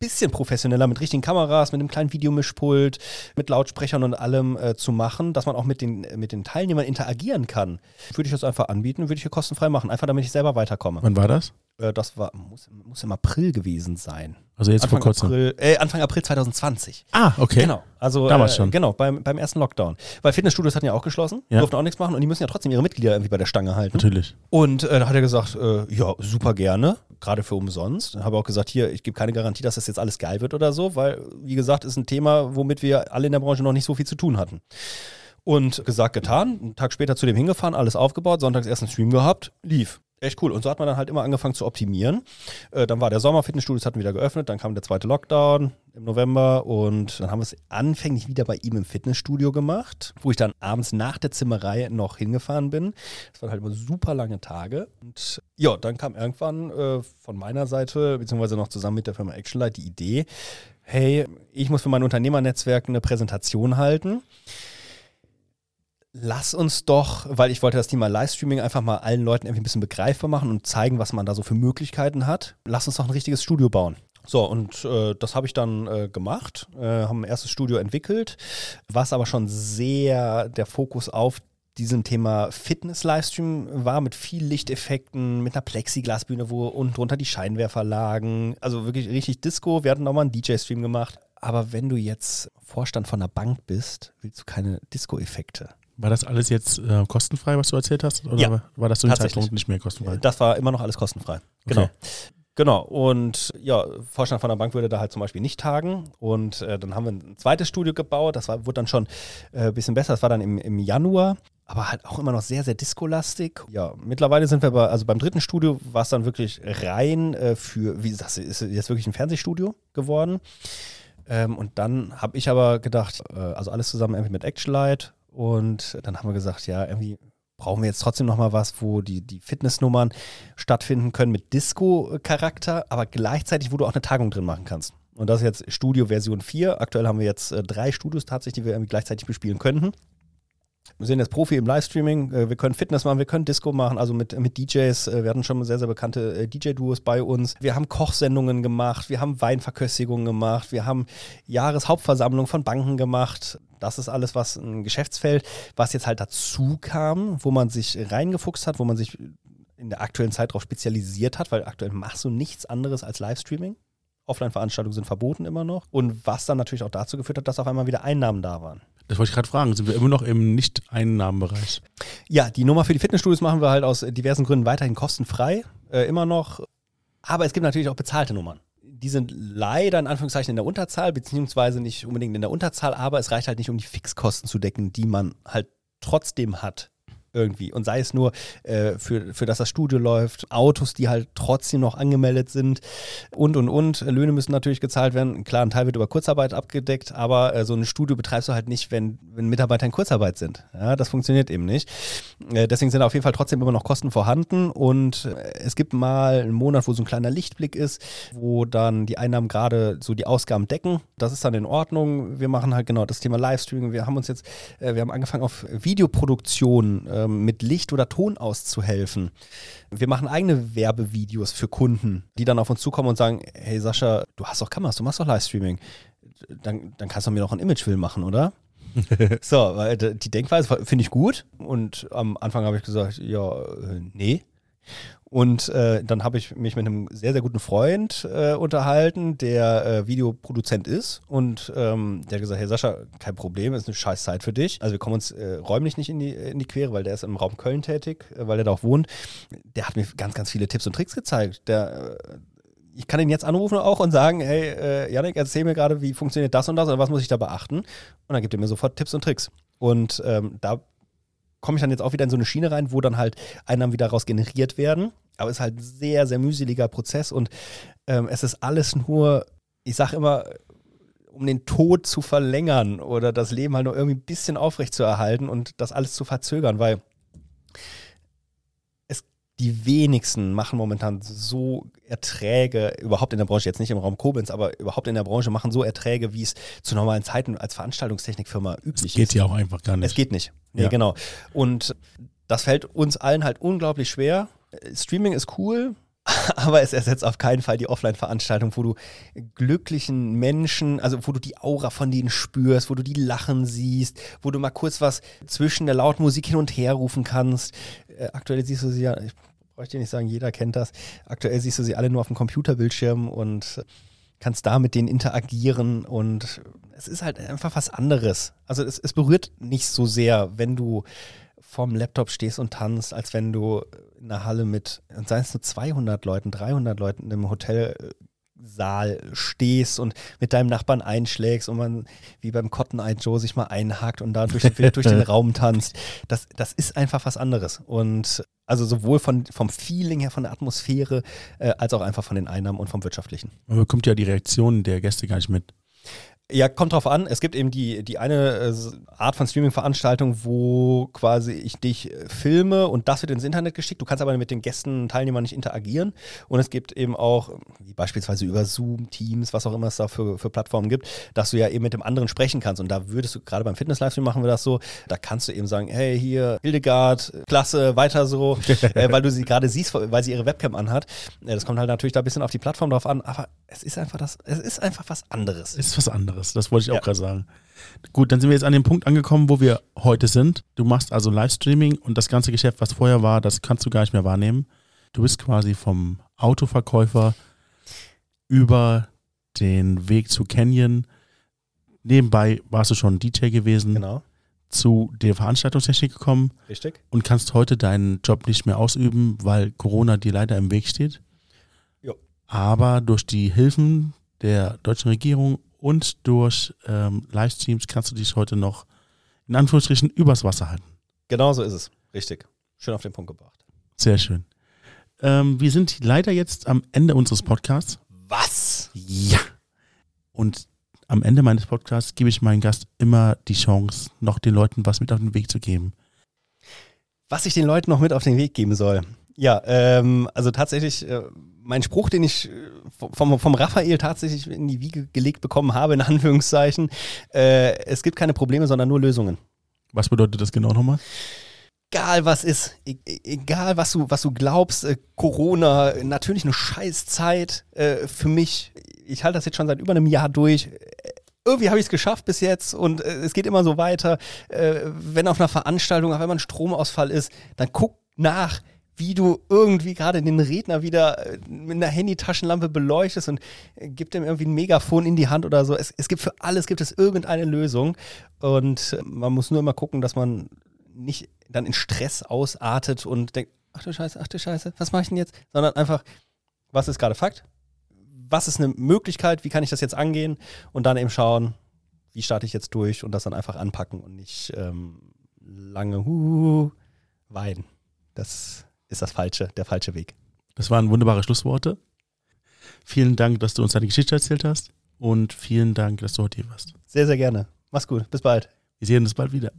bisschen professioneller mit richtigen Kameras, mit einem kleinen Videomischpult, mit Lautsprechern und allem äh, zu machen, dass man auch mit den, mit den Teilnehmern interagieren kann, würde ich das einfach anbieten, würde ich hier kostenfrei machen, einfach damit ich selber weiterkomme. Wann war das? Äh, das war, muss, muss im April gewesen sein. Also jetzt Anfang vor kurzem. April, äh, Anfang April 2020. Ah, okay. Genau. Also, Damals äh, schon. Genau, beim, beim ersten Lockdown. Weil Fitnessstudios hatten ja auch geschlossen, Ja. durften auch nichts machen und die müssen ja trotzdem ihre Mitglieder irgendwie bei der Stange halten. Natürlich. Und äh, da hat er gesagt, äh, ja, super gerne, gerade für umsonst. Habe auch gesagt, hier, ich gebe keine Garantie, dass das jetzt alles geil wird oder so, weil, wie gesagt, ist ein Thema, womit wir alle in der Branche noch nicht so viel zu tun hatten. Und gesagt, getan, einen Tag später zu dem hingefahren, alles aufgebaut, sonntags ersten Stream gehabt, lief. Echt cool. Und so hat man dann halt immer angefangen zu optimieren. Äh, dann war der Sommer, Fitnessstudios hatten wieder geöffnet, dann kam der zweite Lockdown im November und dann haben wir es anfänglich wieder bei ihm im Fitnessstudio gemacht, wo ich dann abends nach der Zimmerei noch hingefahren bin. Das waren halt immer super lange Tage. Und ja, dann kam irgendwann äh, von meiner Seite, beziehungsweise noch zusammen mit der Firma Actionlight, die Idee, hey, ich muss für mein Unternehmernetzwerk eine Präsentation halten. Lass uns doch, weil ich wollte das Thema Livestreaming einfach mal allen Leuten irgendwie ein bisschen begreifbar machen und zeigen, was man da so für Möglichkeiten hat. Lass uns doch ein richtiges Studio bauen. So, und äh, das habe ich dann äh, gemacht, äh, haben ein erstes Studio entwickelt, was aber schon sehr der Fokus auf diesem Thema Fitness-Livestream war, mit viel Lichteffekten, mit einer Plexiglasbühne, wo unten drunter die Scheinwerfer lagen. Also wirklich richtig Disco. Wir hatten auch mal einen DJ-Stream gemacht. Aber wenn du jetzt Vorstand von einer Bank bist, willst du keine Disco-Effekte. War das alles jetzt äh, kostenfrei, was du erzählt hast? Oder Ja, war- das zu dem. Zeitpunkt nicht mehr kostenfrei? Das war immer noch alles kostenfrei. Genau. Okay. Genau, und ja, Vorstand von der Bank würde da halt zum Beispiel nicht tagen. Und äh, dann haben wir ein zweites Studio gebaut. Das war, wurde dann schon äh, ein bisschen besser. Das war dann im, im Januar, aber halt auch immer noch sehr, sehr discolastig. Ja, mittlerweile sind wir bei, also beim dritten Studio war es dann wirklich rein äh, für, wie das ist jetzt wirklich ein Fernsehstudio geworden. Ähm, und dann habe ich aber gedacht, äh, also alles zusammen irgendwie mit Actionlight. Und dann haben wir gesagt, ja, irgendwie brauchen wir jetzt trotzdem noch mal was, wo die, die Fitnessnummern stattfinden können mit Disco-Charakter, aber gleichzeitig, wo du auch eine Tagung drin machen kannst. Und das ist jetzt Studio Version 4. Aktuell haben wir jetzt äh, drei Studios tatsächlich, die wir irgendwie gleichzeitig bespielen könnten. Wir sind jetzt Profi im Livestreaming, äh, wir können Fitness machen, wir können Disco machen, also mit, mit DJs. äh, Wir hatten schon sehr, sehr bekannte äh, DJ-Duos bei uns. Wir haben Kochsendungen gemacht, wir haben Weinverköstigungen gemacht, wir haben Jahreshauptversammlung von Banken gemacht. Das ist alles, was ein Geschäftsfeld, was jetzt halt dazu kam, wo man sich reingefuchst hat, wo man sich in der aktuellen Zeit darauf spezialisiert hat, weil aktuell machst du nichts anderes als Livestreaming. Offline-Veranstaltungen sind verboten immer noch. Und was dann natürlich auch dazu geführt hat, dass auf einmal wieder Einnahmen da waren. Das wollte ich gerade fragen. Sind wir immer noch im Nicht-Einnahmenbereich? Ja, die Nummer für die Fitnessstudios machen wir halt aus diversen Gründen weiterhin kostenfrei, äh, immer noch. Aber es gibt natürlich auch bezahlte Nummern. Die sind leider in Anführungszeichen in der Unterzahl, beziehungsweise nicht unbedingt in der Unterzahl, aber es reicht halt nicht, um die Fixkosten zu decken, die man halt trotzdem hat. Irgendwie. Und sei es nur, äh, für, für das das Studio läuft, Autos, die halt trotzdem noch angemeldet sind und und und. Löhne müssen natürlich gezahlt werden. Klar, ein Teil wird über Kurzarbeit abgedeckt, aber äh, so ein Studio betreibst du halt nicht, wenn, wenn Mitarbeiter in Kurzarbeit sind. Ja, das funktioniert eben nicht. Äh, deswegen sind auf jeden Fall trotzdem immer noch Kosten vorhanden und äh, es gibt mal einen Monat, wo so ein kleiner Lichtblick ist, wo dann die Einnahmen gerade so die Ausgaben decken. Das ist dann in Ordnung. Wir machen halt genau das Thema Livestreaming. Wir haben uns jetzt, äh, wir haben angefangen auf Videoproduktion ähm, mit Licht oder Ton auszuhelfen. Wir machen eigene Werbevideos für Kunden, die dann auf uns zukommen und sagen, hey Sascha, du hast doch Kameras, du machst doch Livestreaming. Dann, dann kannst du mir doch einen Imagefilm machen, oder? so, weil die Denkweise finde ich gut. Und am Anfang habe ich gesagt, ja, äh, nee. Und äh, dann habe ich mich mit einem sehr, sehr guten Freund äh, unterhalten, der äh, Videoproduzent ist. Und ähm, der hat gesagt, hey Sascha, kein Problem, ist eine scheiß Zeit für dich. Also wir kommen uns äh, räumlich nicht in die, in die Quere, weil der ist im Raum Köln tätig, äh, weil er da auch wohnt. Der hat mir ganz, ganz viele Tipps und Tricks gezeigt. Der, äh, ich kann ihn jetzt anrufen auch und sagen, hey, äh, Janik, erzähl mir gerade, wie funktioniert das und das oder was muss ich da beachten? Und dann gibt er mir sofort Tipps und Tricks. Und ähm, da komme ich dann jetzt auch wieder in so eine Schiene rein, wo dann halt Einnahmen wieder raus generiert werden. Aber es ist halt ein sehr, sehr mühseliger Prozess und ähm, es ist alles nur, ich sage immer, um den Tod zu verlängern oder das Leben halt noch irgendwie ein bisschen aufrecht zu erhalten und das alles zu verzögern, weil es die wenigsten machen momentan so Erträge, überhaupt in der Branche, jetzt nicht im Raum Koblenz, aber überhaupt in der Branche machen so Erträge, wie es zu normalen Zeiten als Veranstaltungstechnikfirma üblich Es geht ist. ja auch einfach gar nicht. Es geht nicht. Nee, Ja. genau. Und das fällt uns allen halt unglaublich schwer. Streaming ist cool, aber es ersetzt auf keinen Fall die Offline-Veranstaltung, wo du glücklichen Menschen, also wo du die Aura von denen spürst, wo du die lachen siehst, wo du mal kurz was zwischen der lauten Musik hin und her rufen kannst. Äh, aktuell siehst du sie ja, ich bräuchte dir nicht sagen, jeder kennt das. Aktuell siehst du sie alle nur auf dem Computerbildschirm und kannst da mit denen interagieren und es ist halt einfach was anderes. Also es, es berührt nicht so sehr, wenn du vorm Laptop stehst und tanzt, als wenn du in einer Halle mit, und seien es nur 200 Leuten, 300 Leuten in einem Hotelsaal stehst und mit deinem Nachbarn einschlägst und man wie beim Cotton Eye Joe sich mal einhakt und da durch, wild durch den Raum tanzt. Das, das ist einfach was anderes. Und also sowohl von, vom Feeling her, von der Atmosphäre, äh, als auch einfach von den Einnahmen und vom Wirtschaftlichen. Man bekommt ja die Reaktionen der Gäste gar nicht mit. Ja, kommt drauf an. Es gibt eben die, die eine äh, Art von Streaming-Veranstaltung, wo quasi ich dich äh, filme und das wird ins Internet geschickt. Du kannst aber mit den Gästen, Teilnehmern nicht interagieren. Und es gibt eben auch, wie beispielsweise über Zoom, Teams, was auch immer es da für, für Plattformen gibt, dass du ja eben mit dem anderen sprechen kannst. Und da würdest du, gerade beim Fitness-Livestream machen wir das so, da kannst du eben sagen, hey, hier, Hildegard, klasse, weiter so, äh, weil du sie gerade siehst, weil sie ihre Webcam anhat. Das kommt halt natürlich da ein bisschen auf die Plattform drauf an, aber es ist einfach das, es ist einfach was anderes. Ist was anderes. Das wollte ich auch Ja. gerade sagen. Gut, dann sind wir jetzt an dem Punkt angekommen, wo wir heute sind. Du machst also Livestreaming und das ganze Geschäft, was vorher war, das kannst du gar nicht mehr wahrnehmen. Du bist quasi vom Autoverkäufer über den Weg zu Canyon. Nebenbei warst du schon DJ gewesen, Genau, zu der Veranstaltungstechnik gekommen richtig. und kannst heute deinen Job nicht mehr ausüben, weil Corona dir leider im Weg steht. Jo. Aber durch die Hilfen der deutschen Regierung und durch ähm, Livestreams kannst du dich heute noch in Anführungsstrichen übers Wasser halten. Genau so ist es. Richtig. Schön auf den Punkt gebracht. Sehr schön. Ähm, wir sind leider jetzt am Ende unseres Podcasts. Was? Ja. Und am Ende meines Podcasts gebe ich meinem Gast immer die Chance, noch den Leuten was mit auf den Weg zu geben. Was ich den Leuten noch mit auf den Weg geben soll. Ja, ähm, also tatsächlich, äh, mein Spruch, den ich äh, vom, vom Raphael tatsächlich in die Wiege gelegt bekommen habe, in Anführungszeichen, äh, es gibt keine Probleme, sondern nur Lösungen. Was bedeutet das genau nochmal? Egal was ist, e e- egal was du, was du glaubst, äh, Corona, natürlich eine Scheißzeit äh, für mich. Ich halte das jetzt schon seit über einem Jahr durch. Irgendwie habe ich es geschafft bis jetzt und äh, es geht immer so weiter. Äh, wenn auf einer Veranstaltung, auch wenn mal ein Stromausfall ist, dann guck nach, wie du irgendwie gerade den Redner wieder äh, mit einer Handytaschenlampe beleuchtest und äh, gib dem irgendwie ein Megafon in die Hand oder so. Es, es gibt für alles gibt es irgendeine Lösung und äh, man muss nur immer gucken, dass man nicht dann in Stress ausartet und denkt, ach du Scheiße, ach du Scheiße, was mache ich denn jetzt? Sondern einfach, was ist gerade Fakt? Was ist eine Möglichkeit? Wie kann ich das jetzt angehen? Und dann eben schauen, wie starte ich jetzt durch und das dann einfach anpacken und nicht ähm, lange hu weinen. Das ist das falsche, der falsche Weg. Das waren wunderbare Schlussworte. Vielen Dank, dass du uns deine Geschichte erzählt hast und vielen Dank, dass du heute hier warst. Sehr, sehr gerne. Mach's gut. Bis bald. Wir sehen uns bald wieder.